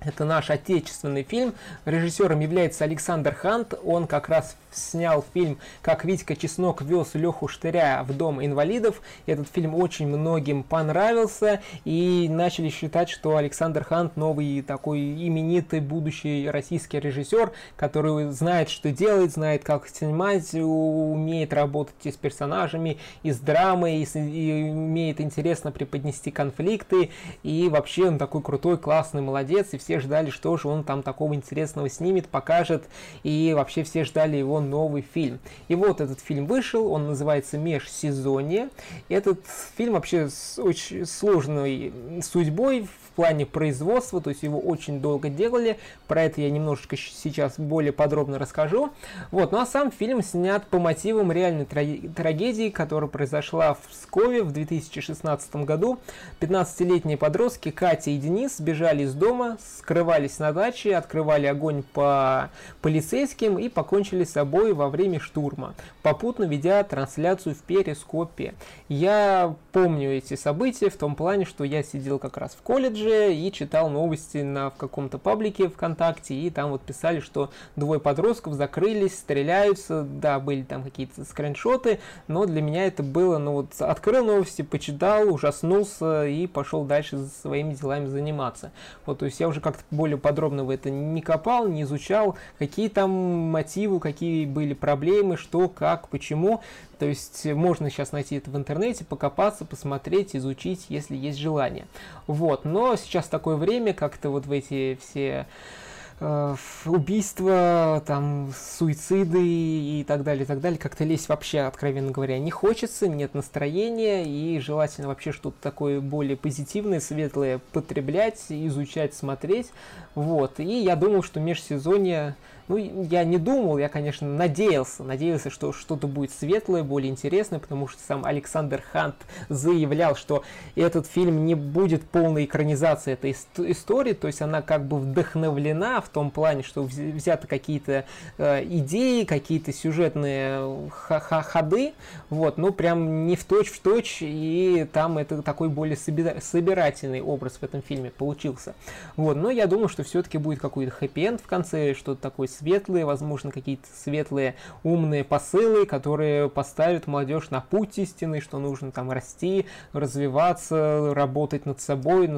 Это наш отечественный фильм. Режиссером является Александр Хант. Он как раз снял фильм «Как Витька Чеснок вез Леху Штыря в дом инвалидов». Этот фильм очень многим понравился. И начали считать, что Александр Хант новый такой именитый будущий российский режиссер, который знает, что делает, знает, как снимать, умеет работать и с персонажами, и с драмой, и, с, и умеет интересно преподнести конфликты. И вообще он такой крутой, классный, молодец. И все ждали, что же он там такого интересного снимет, покажет, и вообще все ждали его новый фильм. И вот этот фильм вышел, он называется «Межсезонье». Этот фильм вообще с очень сложной судьбой плане производства, то есть его очень долго делали, про это я немножечко сейчас более подробно расскажу. Вот, ну а сам фильм снят по мотивам реальной трагедии, которая произошла в Пскове в 2016 году. 15-летние подростки Катя и Денис сбежали из дома, скрывались на даче, открывали огонь по полицейским и покончили с собой во время штурма, попутно ведя трансляцию в перископе. Я помню эти события в том плане, что я сидел как раз в колледже, Твиттере и читал новости на, в каком-то паблике ВКонтакте, и там вот писали, что двое подростков закрылись, стреляются, да, были там какие-то скриншоты, но для меня это было, ну вот, открыл новости, почитал, ужаснулся и пошел дальше своими делами заниматься. Вот, то есть я уже как-то более подробно в это не копал, не изучал, какие там мотивы, какие были проблемы, что, как, почему. То есть можно сейчас найти это в интернете, покопаться, посмотреть, изучить, если есть желание. Вот, но сейчас такое время, как-то вот в эти все э, убийства, там, суициды и так далее, и так далее. Как-то лезть вообще, откровенно говоря, не хочется, нет настроения, и желательно вообще что-то такое более позитивное, светлое потреблять, изучать, смотреть. Вот, и я думал, что межсезонье ну, я не думал, я, конечно, надеялся, надеялся, что что-то будет светлое, более интересное, потому что сам Александр Хант заявлял, что этот фильм не будет полной экранизацией этой истории, то есть она как бы вдохновлена в том плане, что взяты какие-то э, идеи, какие-то сюжетные ходы, вот, ну, прям не в точь в точь, и там это такой более собирательный образ в этом фильме получился. Вот, но я думаю, что все-таки будет какой-то хэппи-энд в конце, что-то такое светлые, возможно, какие-то светлые умные посылы, которые поставят молодежь на путь истины, что нужно там расти, развиваться, работать над собой,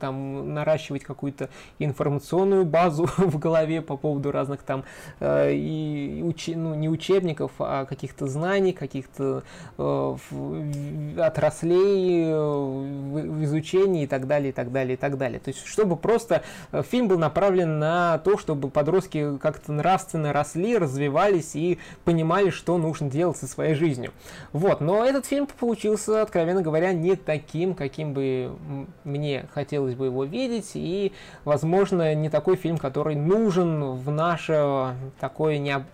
там наращивать какую-то информационную базу в голове по поводу разных там э, и уч... ну, не учебников, а каких-то знаний, каких-то э, отраслей э, в изучении и так далее, и так далее, и так далее. То есть, чтобы просто э, фильм был направлен на то, чтобы подростки как-то как-то нравственно росли, развивались и понимали, что нужно делать со своей жизнью. Вот, но этот фильм получился, откровенно говоря, не таким, каким бы мне хотелось бы его видеть, и, возможно, не такой фильм, который нужен в наше такое необ...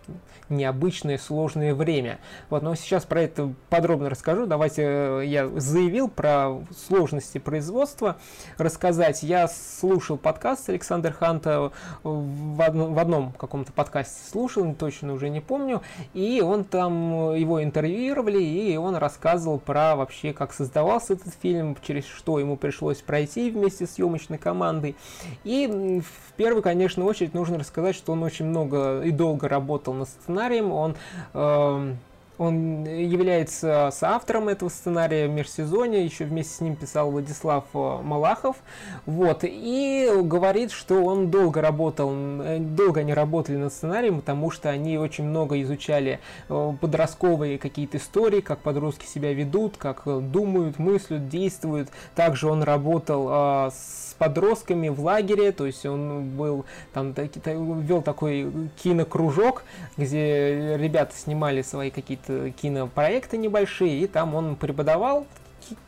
необычное, сложное время. Вот, но сейчас про это подробно расскажу. Давайте э, я заявил про сложности производства рассказать. Я слушал подкаст Александра Ханта в одном, в одном каком каком-то подкасте слушал, точно уже не помню, и он там, его интервьюировали, и он рассказывал про вообще, как создавался этот фильм, через что ему пришлось пройти вместе с съемочной командой. И в первую, конечно, очередь нужно рассказать, что он очень много и долго работал над сценарием, он э, он является соавтором этого сценария межсезонье, еще вместе с ним писал Владислав э, Малахов. Вот, и говорит, что он долго работал, э, долго они работали над сценарием, потому что они очень много изучали э, подростковые какие-то истории, как подростки себя ведут, как думают, мыслят, действуют. Также он работал с подростками в лагере, то есть он был там вел такой кинокружок, где ребята снимали свои какие-то кинопроекты небольшие, и там он преподавал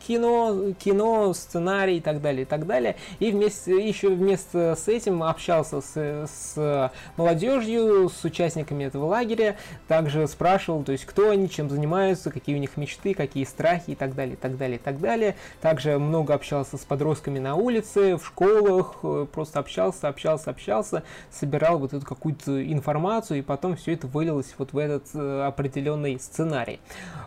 кино, кино, сценарий и так далее, и так далее. И вместе, еще вместе с этим общался с, с молодежью, с участниками этого лагеря, также спрашивал, то есть кто они, чем занимаются, какие у них мечты, какие страхи и так далее, и так далее, и так далее. Также много общался с подростками на улице, в школах, э, просто общался, общался, общался, собирал вот эту какую-то информацию, и потом все это вылилось вот в этот э, определенный сценарий.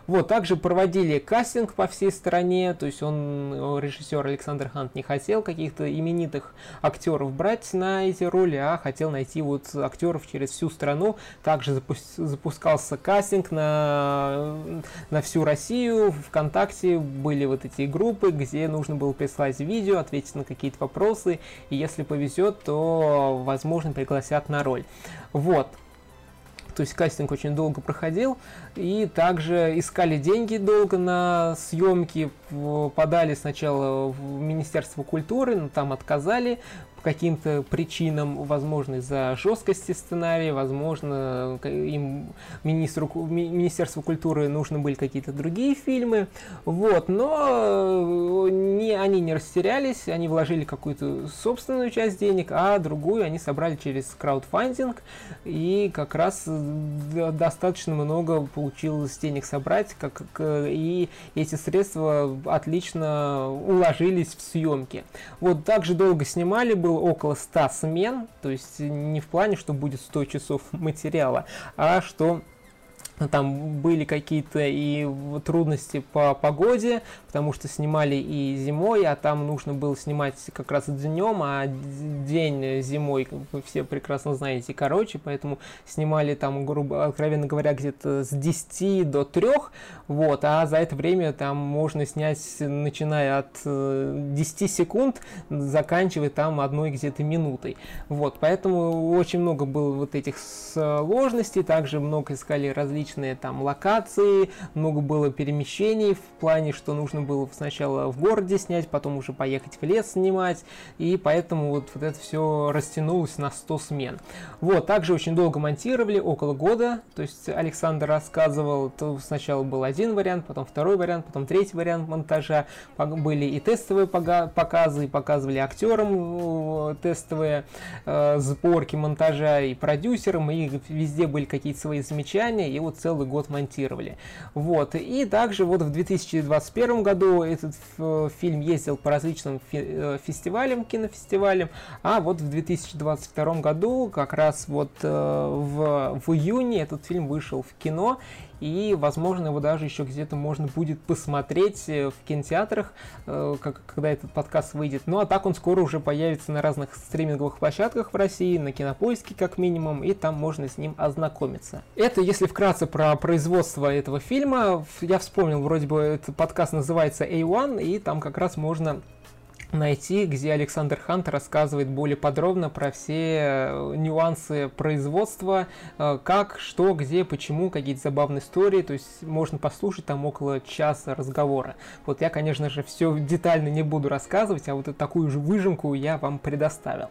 Вот, также проводили кастинг по всей стране, стране, то есть он, режиссер Александр Хант, не хотел каких-то именитых актеров брать на эти роли, а хотел найти вот актеров через всю страну. Также запускался кастинг на, на всю Россию, ВКонтакте были вот эти группы, где нужно было прислать видео, ответить на какие-то вопросы, и если повезет, то, возможно, пригласят на роль. Вот. То есть кастинг очень долго проходил. И также искали деньги долго на съемки. Подали сначала в Министерство культуры, но там отказали по каким-то причинам, возможно, из-за жесткости сценария, возможно, им министру, Министерству культуры нужны были какие-то другие фильмы, вот, но э, не, они не растерялись, они вложили какую-то собственную часть денег, а другую они собрали через краудфандинг, и как раз э, достаточно много получилось денег собрать, как, и эти средства отлично уложились в съемки. Вот, также долго снимали, было около 100 смен, то есть не в плане, что будет 100 часов материала, а что там были какие-то и трудности по погоде, потому что снимали и зимой, а там нужно было снимать как раз днем, а день зимой, вы все прекрасно знаете, короче, поэтому снимали там, грубо, откровенно говоря, где-то с 10 до 3, вот, а за это время там можно снять, начиная от 10 э, секунд, заканчивая там одной где-то минутой, вот, поэтому очень много было вот этих сложностей, также много искали различных различные там локации, много было перемещений в плане, что нужно было сначала в городе снять, потом уже поехать в лес снимать, и поэтому вот, вот это все растянулось на 100 смен. Вот, также очень долго монтировали, около года, то есть Александр рассказывал, то сначала был один вариант, потом второй вариант, потом третий вариант монтажа, были и тестовые показы, и показывали актерам э, тестовые э, сборки монтажа, и продюсерам, и везде были какие-то свои замечания, и вот целый год монтировали. Вот. И также вот в 2021 году этот фильм ездил по различным э, фестивалям, кинофестивалям, а вот в 2022 году, как раз вот э, в, в июне этот фильм вышел в кино, и, возможно, его даже еще где-то можно будет посмотреть э, в кинотеатрах, э, когда этот подкаст выйдет. Ну, а так он скоро уже появится на разных стриминговых площадках в России, на Кинопоиске как минимум, и там можно с ним ознакомиться. Это, если вкратце про производство этого фильма, я вспомнил, вроде бы этот подкаст называется A1, и там как раз можно найти, где Александр Хант рассказывает более подробно про все э, нюансы производства, э, как, что, где, почему, какие-то забавные истории, то есть можно послушать там около часа разговора. Вот я, конечно же, все детально не буду рассказывать, а вот такую же выжимку я вам предоставил.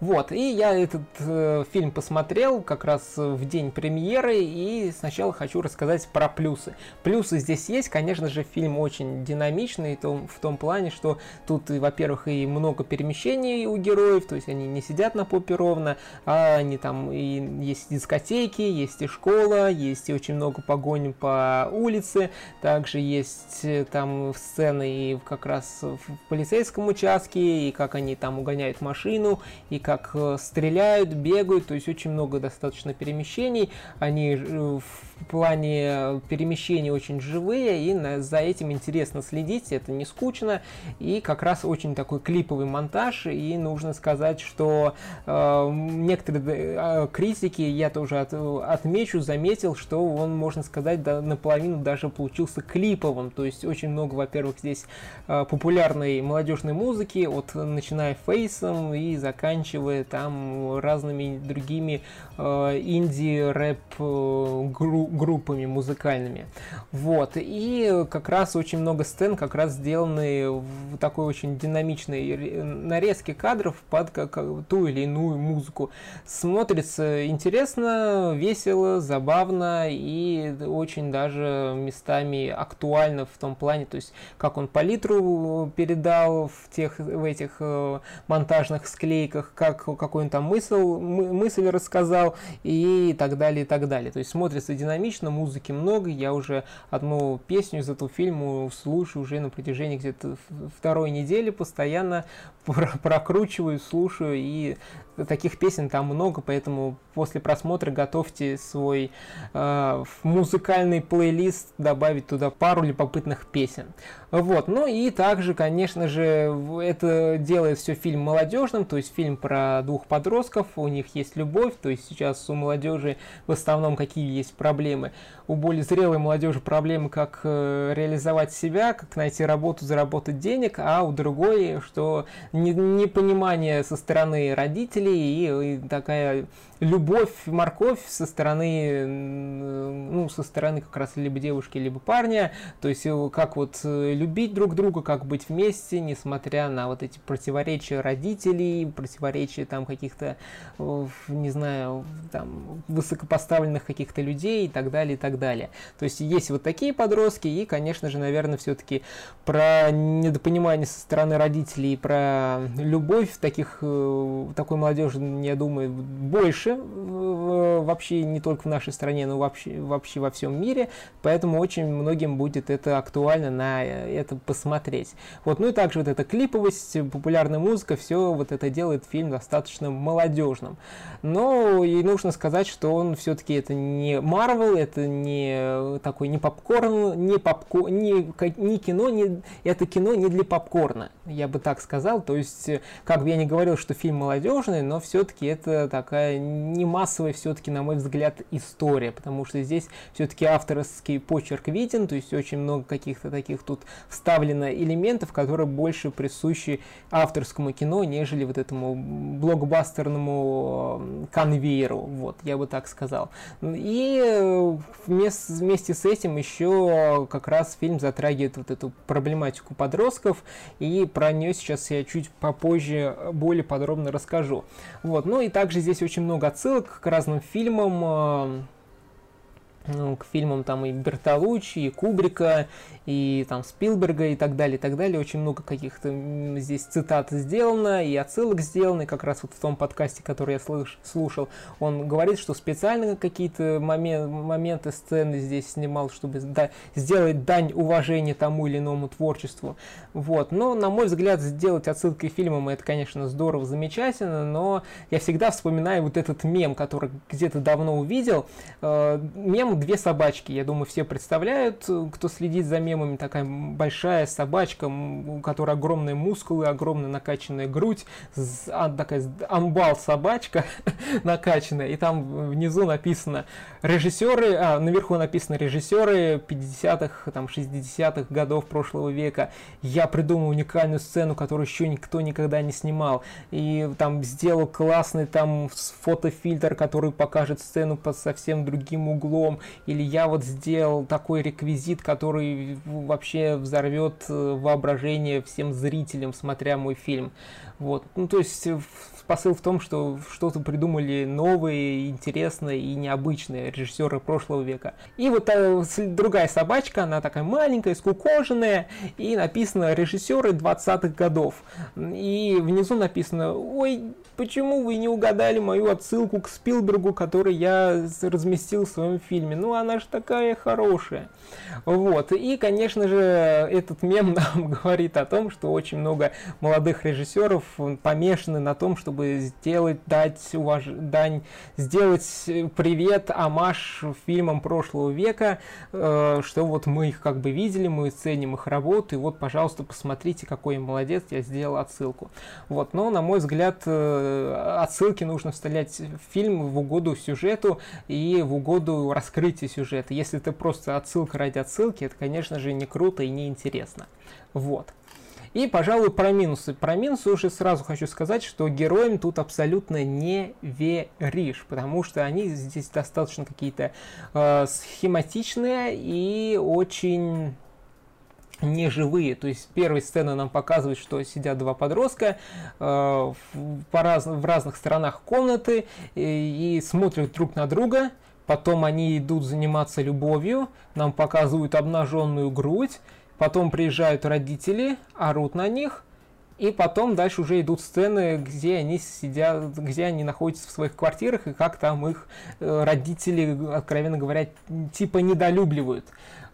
Вот, и я этот э, фильм посмотрел как раз в день премьеры, и сначала хочу рассказать про плюсы. Плюсы здесь есть, конечно же, фильм очень динамичный в том плане, что тут, во во-первых, и много перемещений у героев, то есть они не сидят на попе ровно, а они там и есть дискотеки, есть и школа, есть и очень много погонь по улице, также есть э, там сцены и как раз в полицейском участке, и как они там угоняют машину, и как э, стреляют, бегают, то есть очень много достаточно перемещений, они э, в плане перемещений очень живые, и за этим интересно следить, это не скучно, и как раз очень такой клиповый монтаж, и нужно сказать, что э, некоторые э, критики, я тоже от, отмечу, заметил, что он, можно сказать, да, наполовину даже получился клиповым, то есть очень много, во-первых, здесь э, популярной молодежной музыки, от начиная фейсом и заканчивая там разными другими э, инди-рэп э, группами музыкальными. Вот, и как раз очень много сцен как раз сделаны в такой очень динамичной нарезки кадров под как, ту или иную музыку. Смотрится интересно, весело, забавно и очень даже местами актуально в том плане, то есть как он палитру передал в тех в этих э, монтажных склейках, как какой он там мысль, мысль рассказал и так далее, и так далее. То есть смотрится динамично, музыки много, я уже одну песню из этого фильма слушаю уже на протяжении где-то второй недели постоянно прокручиваю, слушаю, и таких песен там много, поэтому после просмотра готовьте свой э, музыкальный плейлист, добавить туда пару любопытных песен. Вот, ну и также, конечно же, это делает все фильм молодежным, то есть фильм про двух подростков, у них есть любовь, то есть сейчас у молодежи в основном какие есть проблемы. Gamer. У более зрелой молодежи проблемы, как э, реализовать себя, как найти работу, заработать денег, а у другой, что непонимание со стороны родителей и, такая любовь, морковь со стороны, ну, со стороны как раз либо девушки, либо парня, то есть э, как вот э, любить друг друга, как быть вместе, несмотря на вот эти противоречия родителей, противоречия там каких-то, не знаю, там высокопоставленных каких-то людей и так далее, и так далее. То есть есть вот такие подростки, и, конечно же, наверное, все-таки про недопонимание со стороны родителей, про любовь таких, такой молодежи, я думаю, больше в, вообще не только в нашей стране, но вообще, вообще во всем мире, поэтому очень многим будет это актуально на это посмотреть. Вот, ну и также вот эта клиповость, популярная музыка, все вот это делает фильм достаточно молодежным. Но и нужно сказать, что он все-таки это не Марвел, это не такой не попкорн, не попкорн, не, не кино, не, это кино не для попкорна, я бы так сказал. То есть, как бы я не говорил, что фильм молодежный, но все-таки это такая не массовая все-таки, на мой взгляд, история, потому что здесь все-таки авторский почерк виден, то есть очень много каких-то таких тут вставлено элементов, которые больше присущи авторскому кино, нежели вот этому блокбастерному конвейеру, вот, я бы так сказал. И э, вместе с этим еще как раз фильм затрагивает вот эту проблематику подростков, и про нее сейчас я чуть попозже более подробно расскажу. Вот, ну и также здесь очень много отсылок к разным фильмам, э, ну, к фильмам там и Бертолуччи, и Кубрика, и там Спилберга и так далее, и так далее. Очень много каких-то здесь цитат сделано, и отсылок сделано, и как раз вот в том подкасте, который я слыш, слушал, он говорит, что специально какие-то момент, моменты, сцены здесь снимал, чтобы да, сделать дань уважения тому или иному творчеству. Вот. Но, на мой взгляд, сделать отсылкой фильмам, это, конечно, здорово, замечательно, но я всегда вспоминаю вот этот мем, который где-то давно увидел. Э, мем «Две собачки». Я думаю, все представляют, кто следит за мемами такая большая собачка, у которой огромные мускулы, огромная накачанная грудь, а, такая амбал собачка накачанная, и там внизу написано режиссеры, а наверху написано режиссеры 50-х, там 60-х годов прошлого века. Я придумал уникальную сцену, которую еще никто никогда не снимал, и там сделал классный там фотофильтр, который покажет сцену под совсем другим углом, или я вот сделал такой реквизит, который вообще взорвет э, воображение всем зрителям, смотря мой фильм. Вот. Ну, то есть э, посыл в том, что что-то придумали новые, интересные и необычные режиссеры прошлого века. И вот та, другая собачка, она такая маленькая, скукоженная, и написано режиссеры 20-х годов. И внизу написано, ой, почему вы не угадали мою отсылку к Спилбергу, который я разместил в своем фильме? Ну, она же такая хорошая. Вот. И, конечно же, этот мем нам говорит о том, что очень много молодых режиссеров помешаны на том, чтобы сделать, дать уваж... дань, сделать привет, амаш фильмам прошлого века, э, что вот мы их как бы видели, мы ценим их работу, и вот, пожалуйста, посмотрите, какой я молодец, я сделал отсылку. Вот. Но, на мой взгляд, э, отсылки нужно вставлять в фильм в угоду сюжету и в угоду раскрытия сюжета. Если это просто отсылка ради отсылки, это, конечно же, не круто и не интересно. Вот. И, пожалуй, про минусы. Про минусы уже сразу хочу сказать, что героям тут абсолютно не веришь, потому что они здесь достаточно какие-то э, схематичные и очень неживые. То есть первая сцена нам показывает, что сидят два подростка э, по раз, в разных сторонах комнаты и, и смотрят друг на друга. Потом они идут заниматься любовью, нам показывают обнаженную грудь, Потом приезжают родители, орут на них, и потом дальше уже идут сцены, где они сидят, где они находятся в своих квартирах, и как там их э, родители, откровенно говоря, типа недолюбливают.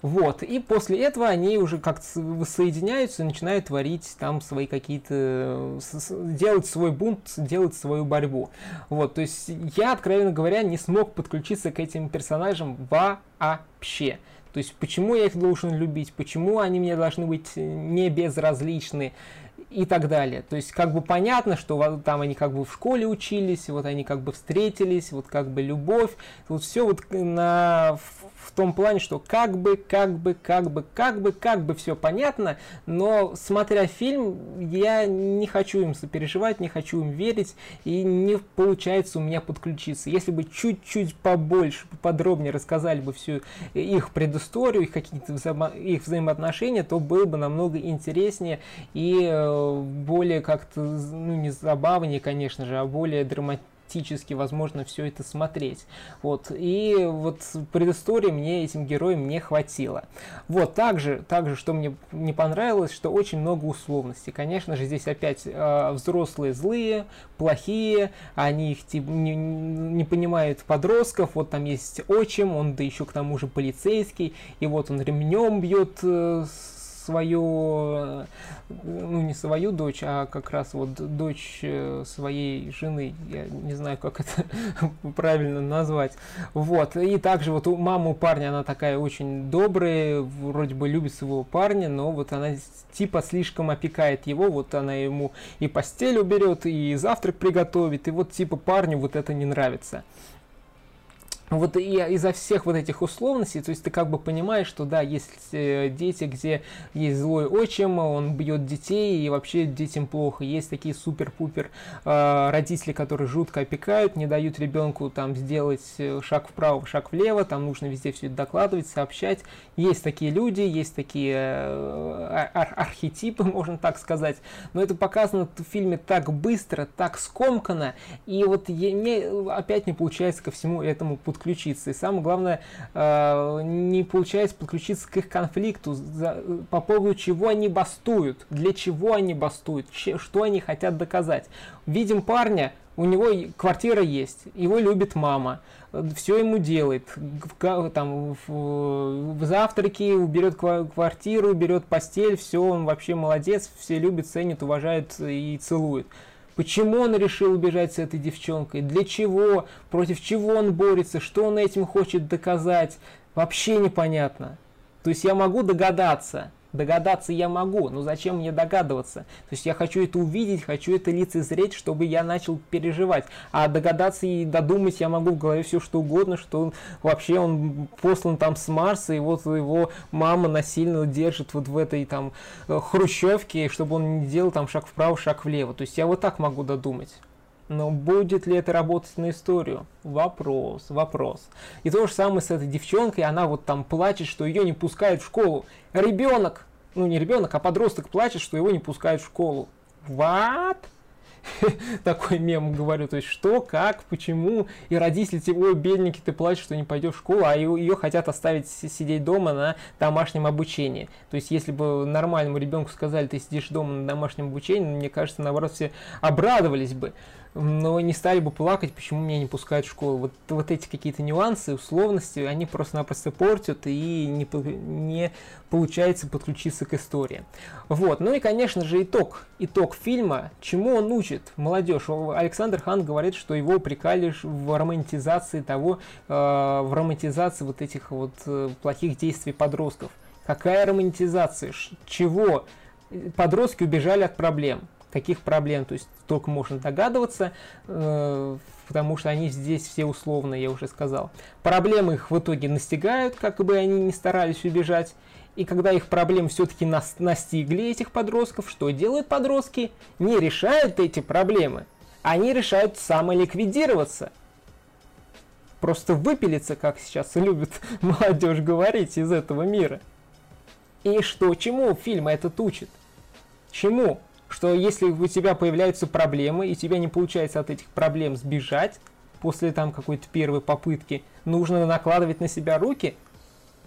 Вот. И после этого они уже как-то соединяются и начинают творить там свои какие-то... делать свой бунт, делать свою борьбу. Вот. То есть я, откровенно говоря, не смог подключиться к этим персонажам вообще. То есть почему я их должен любить, почему они мне должны быть не безразличны и так далее. То есть как бы понятно, что там они как бы в школе учились, вот они как бы встретились, вот как бы любовь, вот все вот на в том плане, что как бы, как бы, как бы, как бы, как бы все понятно, но смотря фильм, я не хочу им сопереживать, не хочу им верить, и не получается у меня подключиться. Если бы чуть-чуть побольше, подробнее рассказали бы всю их предысторию, их какие-то взаимо их взаимоотношения, то было бы намного интереснее и э, более как-то, ну не забавнее, конечно же, а более драматично драматически, возможно, все это смотреть. Вот. И вот предыстории мне этим героям не хватило. Вот. Также, также, что мне не понравилось, что очень много условностей. Конечно же, здесь опять э, взрослые злые, плохие, они их типа, не, не понимают подростков. Вот там есть отчим, он да еще к тому же полицейский, и вот он ремнем бьет э, свою, ну не свою дочь, а как раз вот дочь э, своей жены, я не знаю, как это правильно назвать. Вот, и также вот у мамы парня, она такая очень добрая, вроде бы любит своего парня, но вот она типа слишком опекает его, вот она ему и постель уберет, и завтрак приготовит, и вот типа парню вот это не нравится вот и из-за всех вот этих условностей, то есть ты как бы понимаешь, что да, есть э, дети, где есть злой отчим, он бьет детей, и вообще детям плохо. Есть такие супер-пупер э, родители, которые жутко опекают, не дают ребенку там сделать э, шаг вправо, шаг влево, там нужно везде все это докладывать, сообщать. Есть такие люди, есть такие э, ар архетипы, можно так сказать. Но это показано в фильме так быстро, так скомканно, и вот я, мне опять не получается ко всему этому подключиться подключиться. И самое главное, э, не получается подключиться к их конфликту, по поводу чего они бастуют, для чего они бастуют, что они хотят доказать. Видим парня, у него квартира есть, его любит мама, все ему делает, там в, завтраке уберет квартиру, уберет постель, все, он вообще молодец, все любят, ценят, уважают и целуют. Почему он решил убежать с этой девчонкой? Для чего? Против чего он борется? Что он этим хочет доказать? Вообще непонятно. То есть я могу догадаться, Догадаться я могу, но зачем мне догадываться? То есть я хочу это увидеть, хочу это лицезреть, чтобы я начал переживать. А догадаться и додумать я могу в голове все что угодно, что он, вообще он послан там с Марса, и вот его мама насильно держит вот в этой там э, хрущевке, чтобы он не делал там шаг вправо, шаг влево. То есть я вот так могу додумать. Но будет ли это работать на историю? Вопрос, вопрос. И то же самое с этой девчонкой, она вот там плачет, что ее не пускают в школу. Ребенок, ну не ребенок, а подросток плачет, что его не пускают в школу. What? такой мем говорю, то есть что, как, почему, и родители тебе, ой, бедненький, ты плачешь, что не пойдешь в школу, а ее хотят оставить сидеть дома на домашнем обучении. То есть если бы нормальному ребенку сказали, ты сидишь дома на домашнем обучении, мне кажется, наоборот, все обрадовались бы но не стали бы плакать, почему меня не пускают в школу. Вот, вот эти какие-то нюансы, условности, они просто-напросто портят и не, не получается подключиться к истории. Вот, ну и, конечно же, итог. Итог фильма, чему он учит молодежь. Александр Хан говорит, что его упрекали в романтизации того, э, в романтизации вот этих вот э, плохих действий подростков. Какая романтизация? Чего? Подростки убежали от проблем каких проблем, то есть только можно догадываться, э, потому что они здесь все условно, я уже сказал. Проблемы их в итоге настигают, как бы они ни старались убежать, и когда их проблемы все-таки нас, настигли, этих подростков, что делают подростки? Не решают эти проблемы, они решают самоликвидироваться. Просто выпилиться, как сейчас любит молодежь говорить, из этого мира. И что, чему фильм этот учит? Чему? Что если у тебя появляются проблемы, и тебе не получается от этих проблем сбежать после там какой-то первой попытки, нужно накладывать на себя руки,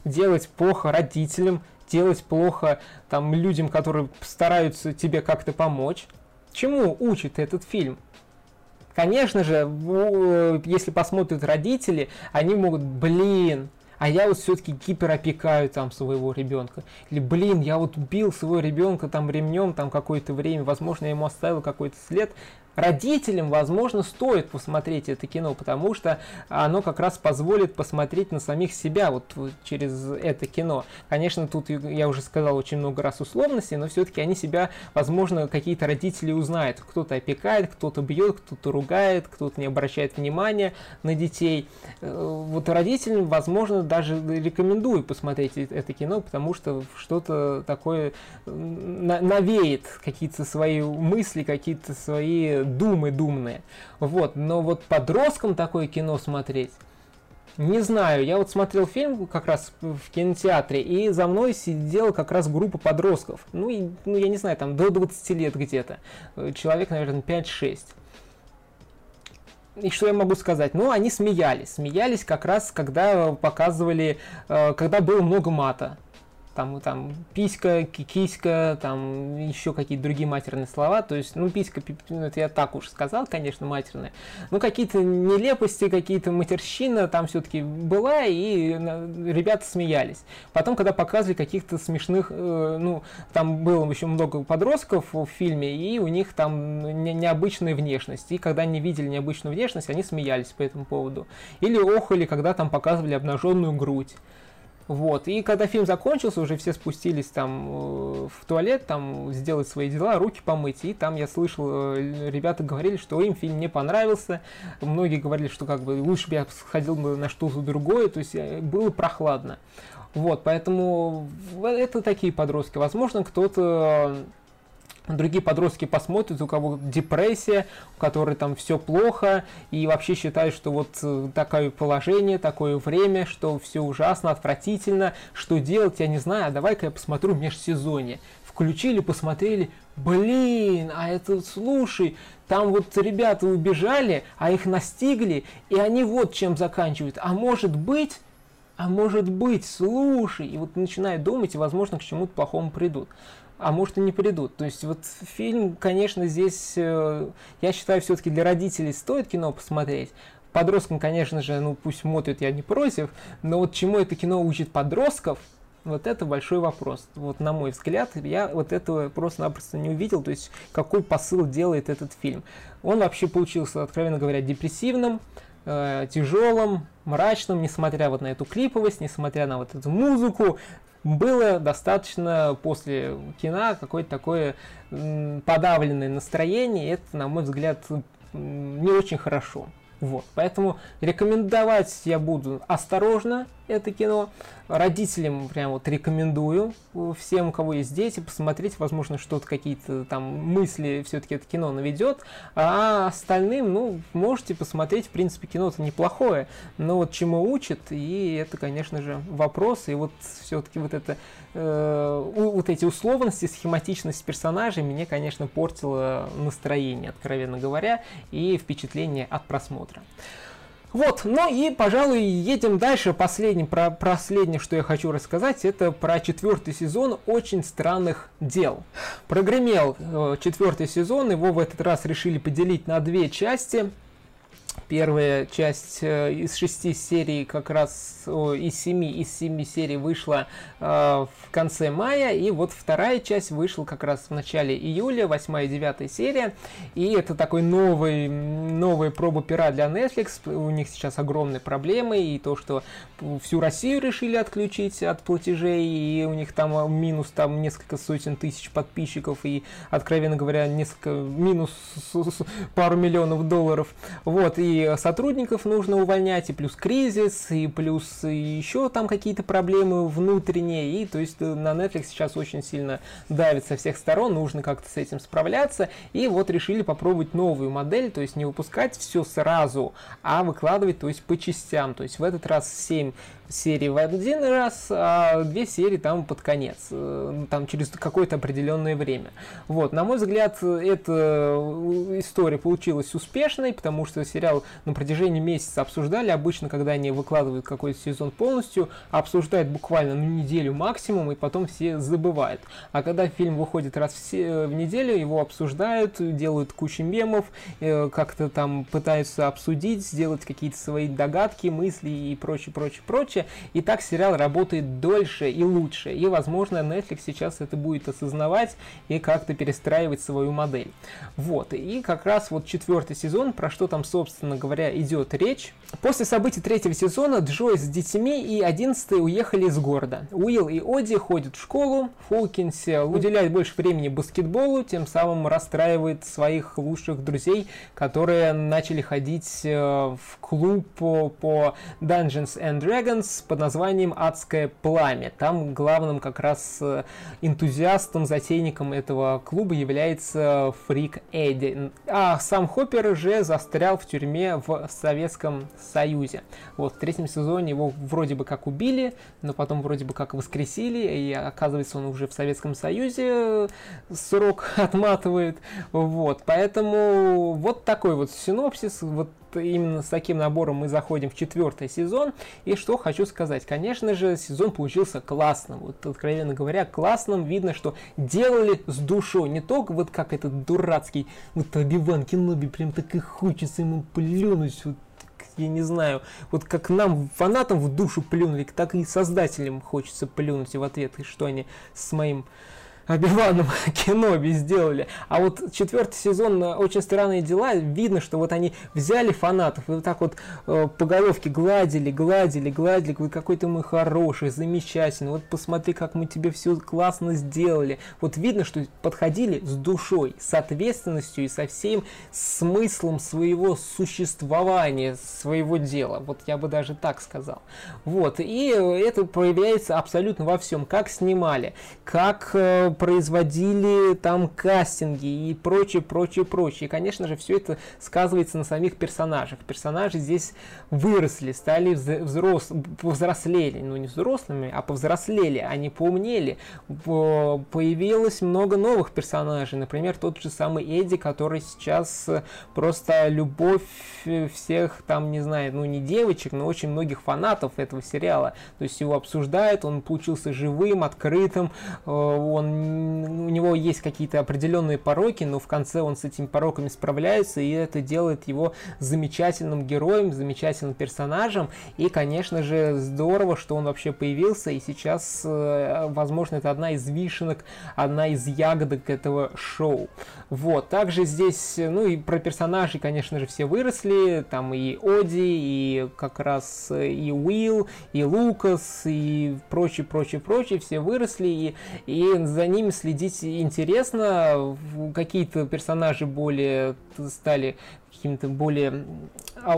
делать плохо родителям, делать плохо там людям, которые стараются тебе как-то помочь. Чему учит этот фильм? Конечно же, если посмотрят родители, они могут, блин, а я вот все-таки гиперопекаю там своего ребенка. Или, блин, я вот убил своего ребенка там ремнем там какое-то время, возможно, я ему оставил какой-то след, родителям, возможно, стоит посмотреть это кино, потому что оно как раз позволит посмотреть на самих себя вот через это кино. Конечно, тут я уже сказал очень много раз условностей, но все-таки они себя, возможно, какие-то родители узнают. Кто-то опекает, кто-то бьет, кто-то ругает, кто-то не обращает внимания на детей. Э, вот родителям, возможно, даже рекомендую посмотреть это кино, потому что что-то такое навеет какие-то свои мысли, какие-то свои думы думные. Вот, но вот подросткам такое кино смотреть, не знаю, я вот смотрел фильм как раз в кинотеатре, и за мной сидела как раз группа подростков. Ну, и, ну я не знаю, там до 20 лет где-то. Человек, наверное, 5-6. и что я могу сказать? Ну, они смеялись. Смеялись как раз, когда показывали, э, когда было много мата там, там, писька, киська, там, еще какие-то другие матерные слова, то есть, ну, писька, ну, это я так уж сказал, конечно, матерные, ну, какие-то нелепости, какие-то матерщина там все-таки была, и ребята смеялись. Потом, когда показывали каких-то смешных, э, ну, там было еще много подростков в фильме, и у них там не, необычная внешность, и когда они видели необычную внешность, они смеялись по этому поводу. Или охали, когда там показывали обнаженную грудь. Вот. И когда фильм закончился, уже все спустились там э, в туалет, там сделать свои дела, руки помыть. И там я слышал, э, ребята говорили, что им фильм не понравился. Многие говорили, что как бы лучше бы я сходил на что-то другое. То есть э, было прохладно. Вот, поэтому это такие подростки. Возможно, кто-то другие подростки посмотрят, у кого депрессия, у которой там все плохо, и вообще считают, что вот э, такое положение, такое время, что все ужасно, отвратительно, что делать, я не знаю, а давай-ка я посмотрю межсезонье. Включили, посмотрели, блин, а это, слушай, там вот ребята убежали, а их настигли, и они вот чем заканчивают. А может быть, а может быть, слушай, и вот начинают думать, и, возможно, к чему-то плохому придут а может и не придут. То есть вот фильм, конечно, здесь, э, я считаю, все-таки для родителей стоит кино посмотреть. Подросткам, конечно же, ну пусть смотрят, я не против, но вот чему это кино учит подростков, вот это большой вопрос. Вот на мой взгляд, я вот этого просто-напросто не увидел, то есть какой посыл делает этот фильм. Он вообще получился, откровенно говоря, депрессивным, э, тяжелым, мрачным, несмотря вот на эту клиповость, несмотря на вот эту музыку, было достаточно после кино какое-то такое подавленное настроение, и это, на мой взгляд, не очень хорошо. Вот. Поэтому рекомендовать я буду осторожно это кино. Родителям прям вот рекомендую всем, у кого есть дети, посмотреть, возможно, что-то, какие-то там мысли все-таки это кино наведет. А остальным, ну, можете посмотреть, в принципе, кино-то неплохое, но вот чему учит, и это, конечно же, вопрос, и вот все-таки вот это э, вот эти условности, схематичность персонажей мне, конечно, портило настроение, откровенно говоря, и впечатление от просмотра. Вот, ну и, пожалуй, едем дальше. Последнее, про последнее, что я хочу рассказать, это про четвертый сезон «Очень странных дел». Прогремел э, четвертый сезон, его в этот раз решили поделить на две части. Первая часть э, из шести серий, как раз о, из семи, из семи серий вышла э, в конце мая, и вот вторая часть вышла как раз в начале июля, восьмая и девятая серия, и это такой новый, новая проба пера для Netflix, у них сейчас огромные проблемы, и то, что всю Россию решили отключить от платежей, и у них там минус там несколько сотен тысяч подписчиков, и, откровенно говоря, несколько минус пару миллионов долларов, вот, и сотрудников нужно увольнять, и плюс кризис, и плюс еще там какие-то проблемы внутренние, и то есть э, на Netflix сейчас очень сильно давит со всех сторон, нужно как-то с этим справляться, и вот решили попробовать новую модель, то есть не выпускать все сразу, а выкладывать, то есть по частям, то есть в этот раз 7 серии в один раз, а две серии там под конец, э, там через какое-то определенное время. Вот, на мой взгляд, эта история получилась успешной, потому что сериал на протяжении месяца обсуждали. Обычно, когда они выкладывают какой-то сезон полностью, обсуждают буквально на неделю максимум, и потом все забывают. А когда фильм выходит раз в, в неделю, его обсуждают, делают кучу мемов, э, как-то там пытаются обсудить, сделать какие-то свои догадки, мысли и прочее, прочее, прочее прочее. И так сериал работает дольше и лучше. И, возможно, Netflix сейчас это будет осознавать и как-то перестраивать свою модель. Вот. И как раз вот четвертый сезон, про что там, собственно говоря, идет речь. После событий третьего сезона Джой с детьми и одиннадцатый уехали из города. Уилл и Оди ходят в школу, Фулкинс уделяет больше времени баскетболу, тем самым расстраивает своих лучших друзей, которые начали ходить э, в клуб по Dungeons and Dragons, под названием «Адское пламя». Там главным как раз э, энтузиастом, затейником этого клуба является Фрик Эдди. А сам Хоппер же застрял в тюрьме в Советском Союзе. Вот в третьем сезоне его вроде бы как убили, но потом вроде бы как воскресили, и оказывается он уже в Советском Союзе э, срок отматывает. Вот, поэтому вот такой вот синопсис, вот именно с таким набором мы заходим в четвертый сезон. И что хочу сказать. Конечно же, сезон получился классным. Вот, откровенно говоря, классным. Видно, что делали с душой. Не только вот как этот дурацкий вот Оби-Ван Кеноби, прям так и хочется ему плюнуть. Вот я не знаю, вот как нам, фанатам, в душу плюнули, так и создателям хочется плюнуть в ответ, и что они с моим Оби-Ваном Кеноби сделали. А вот четвертый сезон «Очень странные дела» видно, что вот они взяли фанатов и вот так вот э, по головке гладили, гладили, гладили. Вот какой ты мой хороший, замечательный. Вот посмотри, как мы тебе все классно сделали. Вот видно, что подходили с душой, с ответственностью и со всем смыслом своего существования, своего дела. Вот я бы даже так сказал. Вот. И это проявляется абсолютно во всем. Как снимали, как э, производили там кастинги и прочее, прочее, прочее. И, конечно же, все это сказывается на самих персонажах. Персонажи здесь выросли, стали взрос... повзрослели. Ну, не взрослыми, а повзрослели. Они поумнели. Появилось много новых персонажей. Например, тот же самый Эдди, который сейчас просто любовь всех там, не знаю, ну, не девочек, но очень многих фанатов этого сериала. То есть его обсуждают, он получился живым, открытым, э, он у него есть какие-то определенные пороки, но в конце он с этими пороками справляется, и это делает его замечательным героем, замечательным персонажем. И, конечно же, здорово, что он вообще появился, и сейчас, э, возможно, это одна из вишенок, одна из ягодок этого шоу. Вот, также здесь, ну и про персонажей, конечно же, все выросли, там и Оди, и как раз э, и Уилл, и Лукас, и прочее, прочее, прочее, все выросли, и, и за ними следить интересно. Какие-то персонажи более стали каким-то более... А,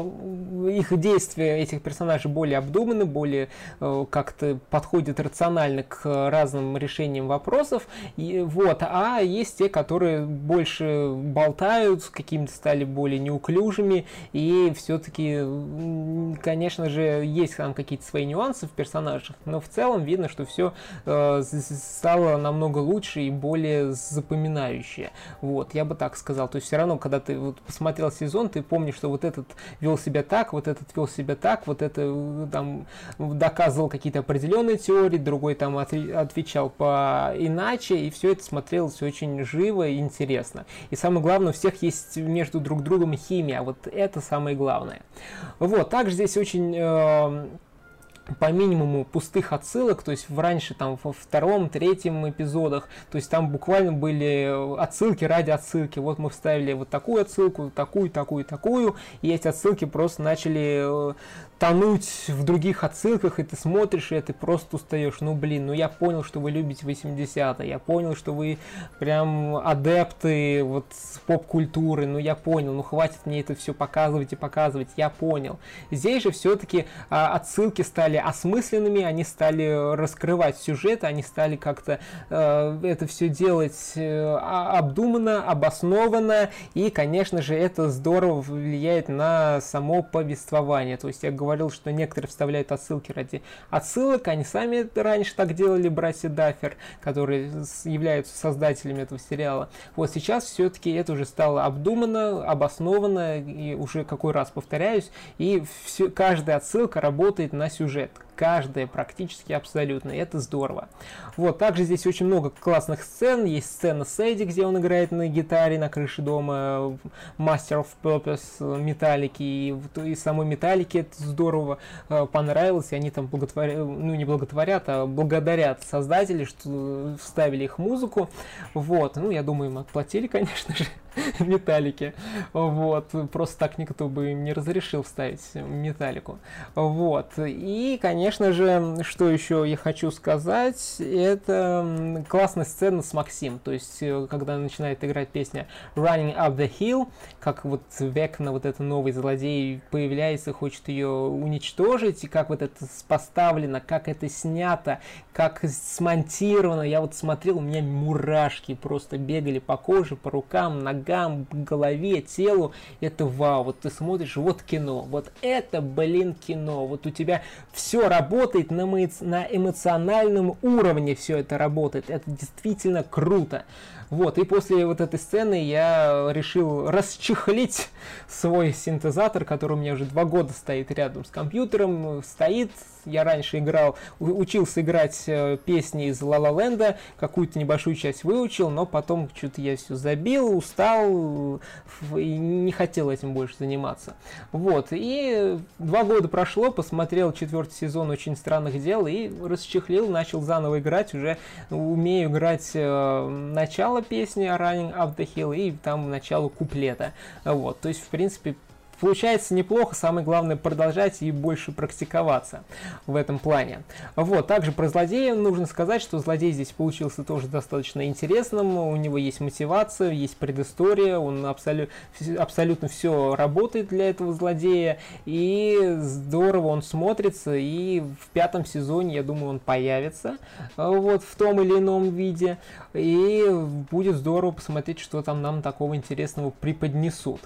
их действия этих персонажей более обдуманы, более э, как-то подходят рационально к разным решениям вопросов. И, вот. А есть те, которые больше болтают, какими-то стали более неуклюжими, и все-таки, конечно же, есть там какие-то свои нюансы в персонажах, но в целом видно, что все э, стало намного лучше и более запоминающее. Вот, я бы так сказал. То есть все равно, когда ты вот посмотрел сезон ты помнишь, что вот этот вел себя так, вот этот вел себя так, вот это э, там доказывал какие-то определенные теории, другой там отвечал по иначе, и все это смотрелось очень живо и интересно. И самое главное, у всех есть между друг другом химия, вот это самое главное. Вот, также здесь очень э, по минимуму пустых отсылок, то есть в раньше там во втором, третьем эпизодах, то есть там буквально были отсылки ради отсылки. Вот мы вставили вот такую отсылку, такую, такую, такую, и эти отсылки просто начали э, тонуть в других отсылках, и ты смотришь, и ты просто устаешь. Ну, блин, ну я понял, что вы любите 80-е, я понял, что вы прям адепты вот поп-культуры, ну я понял, ну хватит мне это все показывать и показывать, я понял. Здесь же все-таки а, отсылки стали осмысленными, они стали раскрывать сюжет, они стали как-то а, это все делать а, обдуманно, обоснованно, и, конечно же, это здорово влияет на само повествование. То есть я говорил, что некоторые вставляют отсылки ради отсылок. Они сами раньше так делали, братья Даффер, которые являются создателями этого сериала. Вот сейчас все-таки это уже стало обдумано, обосновано, и уже какой раз повторяюсь, и все, каждая отсылка работает на сюжет Привет! Каждая практически абсолютно, и это здорово. Вот, также здесь очень много классных сцен, есть сцена с Эдди, где он играет на гитаре на крыше дома, Master of Purpose Металлики, и, и самой Металлики это здорово э, понравилось, и они там благотворят, ну не благотворят, а благодарят создателей, что вставили их музыку, вот, ну я думаю, им отплатили, конечно же. металлики. Вот. Просто так никто бы им не разрешил вставить металлику. Вот. И, конечно же, что еще я хочу сказать, это классная сцена с Максим. То есть, э, когда начинает играть песня Running Up the Hill, как вот Векна, вот этот новый злодей, появляется, хочет ее уничтожить, и как вот это поставлено, как это снято, как смонтировано. Я вот смотрел, у меня мурашки просто бегали по коже, по рукам, ногам, голове, телу. Это вау, вот ты смотришь, вот кино, вот это, блин, кино. Вот у тебя все работает на, эмо... на эмоциональном уровне, все это работает. Это действительно круто. Вот, и после вот этой сцены я решил расчехлить свой синтезатор, который у меня уже два года стоит рядом с компьютером, стоит, я раньше играл, учился играть э, песни из La La Land, какую-то небольшую часть выучил, но потом что-то я все забил, устал и не хотел этим больше заниматься. Вот, и два года прошло, посмотрел четвертый сезон «Очень странных дел» и расчехлил, начал заново играть, уже умею играть э, начало песни «Running Up the Hill» и там начало куплета. Вот, то есть, в принципе, Получается неплохо, самое главное продолжать и больше практиковаться в этом плане. Вот, также про злодея нужно сказать, что злодей здесь получился тоже достаточно интересным, у него есть мотивация, есть предыстория, он абсолю абсолютно все работает для этого злодея, и здорово он смотрится, и в пятом сезоне, я думаю, он появится вот в том или ином виде, и будет здорово посмотреть, что там нам такого интересного преподнесут.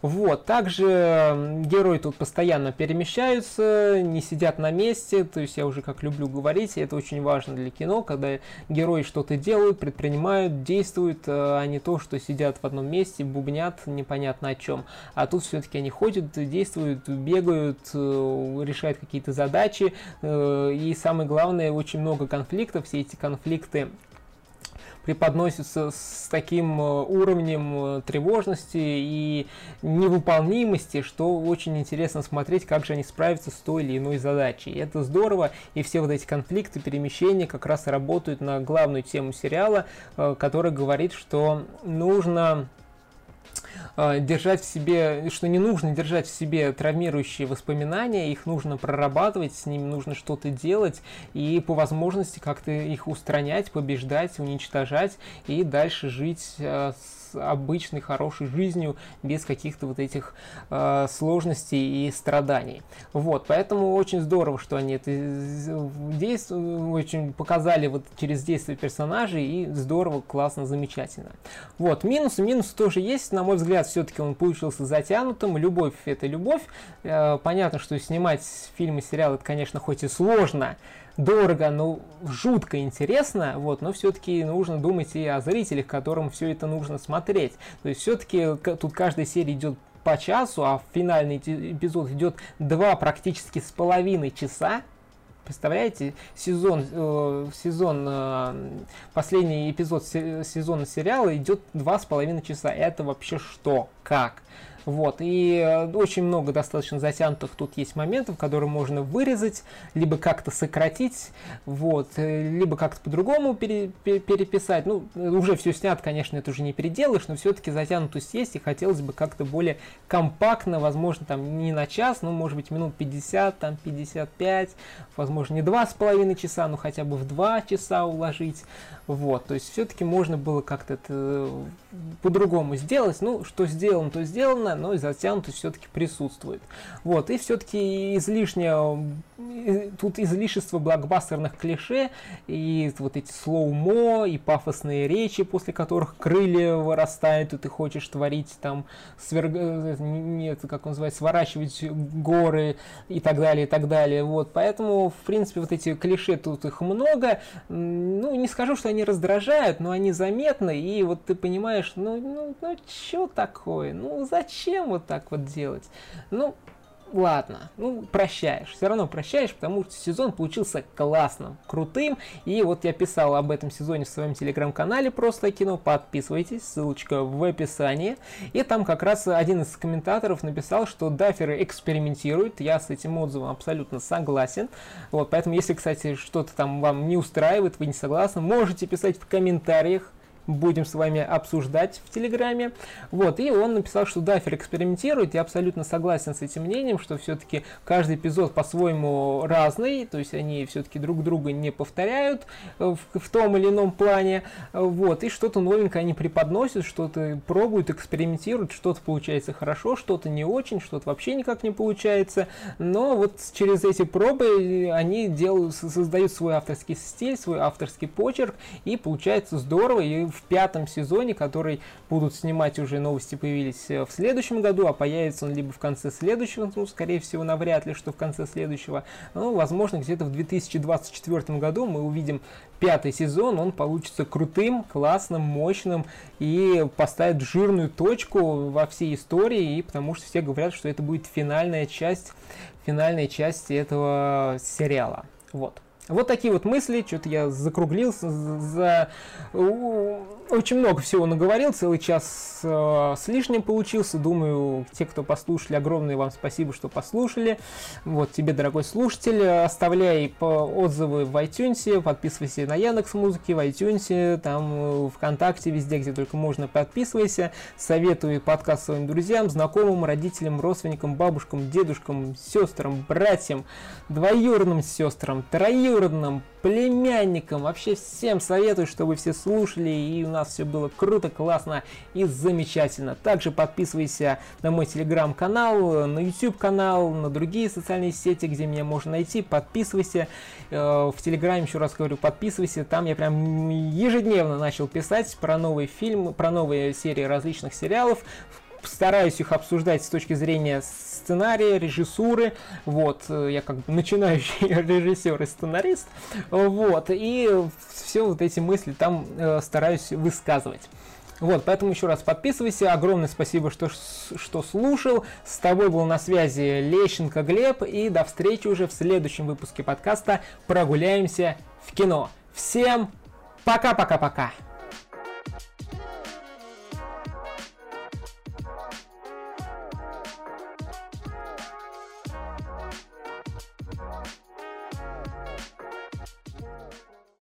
Вот, также герои тут постоянно перемещаются, не сидят на месте, то есть я уже как люблю говорить, и это очень важно для кино, когда герои что-то делают, предпринимают, действуют, э, а не то, что сидят в одном месте, бубнят непонятно о чем. А тут все-таки они ходят, действуют, бегают, э, решают какие-то задачи, э, и самое главное, очень много конфликтов, все эти конфликты преподносится с таким э, уровнем э, тревожности и невыполнимости, что очень интересно смотреть, как же они справятся с той или иной задачей. И это здорово, и все вот эти конфликты, перемещения как раз работают на главную тему сериала, э, который говорит, что нужно держать в себе, что не нужно держать в себе травмирующие воспоминания, их нужно прорабатывать, с ними нужно что-то делать и по возможности как-то их устранять, побеждать, уничтожать и дальше жить э, обычной хорошей жизнью без каких-то вот этих э, сложностей и страданий. Вот, поэтому очень здорово, что они это действуют, очень показали вот через действия персонажей и здорово, классно, замечательно. Вот, минус, минус тоже есть, на мой взгляд, все-таки он получился затянутым, любовь это любовь, э, понятно, что снимать фильмы, сериалы, это, конечно, хоть и сложно, дорого, но жутко интересно, вот, но все-таки нужно думать и о зрителях, которым все это нужно смотреть. То есть все-таки тут каждая серия идет по часу, а финальный эпизод идет два практически с половиной часа. Представляете, сезон, э, сезон э, последний эпизод сезона сериала идет два с половиной часа. Это вообще что? Как? Вот, и э, очень много достаточно затянутых тут есть моментов, которые можно вырезать, либо как-то сократить, вот, э, либо как-то по-другому пере, переписать. Ну, уже все снято, конечно, это уже не переделаешь, но все-таки затянутость есть, и хотелось бы как-то более компактно, возможно, там не на час, но, может быть, минут 50, там 55, возможно, не два с половиной часа, но хотя бы в два часа уложить. Вот, то есть все-таки можно было как-то это э, по-другому сделать. Ну, что сделано, то сделано, но и затянутость все-таки присутствует. Вот, и все-таки излишнее, тут излишество блокбастерных клише, и вот эти слоумо, и пафосные речи, после которых крылья вырастают, и ты хочешь творить там, сверг... Э, нет, как он называется, сворачивать горы и так далее, и так далее. Вот, поэтому, в принципе, вот эти клише, тут их много. Ну, не скажу, что они раздражают, но они заметны, и вот ты понимаешь, ну, ну, ну, что такое? Ну, зачем вот так вот делать? Ну, ладно, ну, прощаешь, все равно прощаешь, потому что сезон получился классным, крутым, и вот я писал об этом сезоне в своем телеграм-канале «Просто кино», подписывайтесь, ссылочка в описании, и там как раз один из комментаторов написал, что даферы экспериментируют, я с этим отзывом абсолютно согласен, вот, поэтому если, кстати, что-то там вам не устраивает, вы не согласны, можете писать в комментариях, будем с вами обсуждать в Телеграме. Вот, и он написал, что Дафер экспериментирует. Я абсолютно согласен с этим мнением, что все-таки каждый эпизод по-своему разный, то есть они все-таки друг друга не повторяют в, в том или ином плане. Вот, и что-то новенькое они преподносят, что-то пробуют, экспериментируют, что-то получается хорошо, что-то не очень, что-то вообще никак не получается. Но вот через эти пробы они делают, создают свой авторский стиль, свой авторский почерк, и получается здорово, и в пятом сезоне, который будут снимать уже новости появились в следующем году, а появится он либо в конце следующего, ну, скорее всего, навряд ли, что в конце следующего, ну, возможно, где-то в 2024 году мы увидим пятый сезон, он получится крутым, классным, мощным и поставит жирную точку во всей истории, и потому что все говорят, что это будет финальная часть, финальная часть этого сериала. Вот. Вот такие вот мысли, что-то я закруглился, за очень много всего наговорил, целый час э, с лишним получился. Думаю, те, кто послушали, огромное вам спасибо, что послушали. Вот тебе, дорогой слушатель, оставляй отзывы в iTunes, подписывайся на Яндекс Музыки, в iTunes, там э, ВКонтакте, везде, где только можно, подписывайся. Советую подкаст своим друзьям, знакомым, родителям, родственникам, бабушкам, дедушкам, сестрам, братьям, двоюродным сестрам, троюродным, племянникам, вообще всем советую, чтобы все слушали, и у нас все было круто, классно и замечательно. Также подписывайся на мой телеграм-канал, на YouTube канал, на другие социальные сети, где меня можно найти. Подписывайся. Э, в телеграме, еще раз говорю, подписывайся. Там я прям ежедневно начал писать про новые фильмы, про новые серии различных сериалов стараюсь их обсуждать с точки зрения сценария, режиссуры, вот, я как бы начинающий режиссер и сценарист, вот, и все вот эти мысли там э, стараюсь высказывать. Вот, поэтому еще раз подписывайся. Огромное спасибо, что, что слушал. С тобой был на связи Лещенко Глеб. И до встречи уже в следующем выпуске подкаста «Прогуляемся в кино». Всем пока-пока-пока!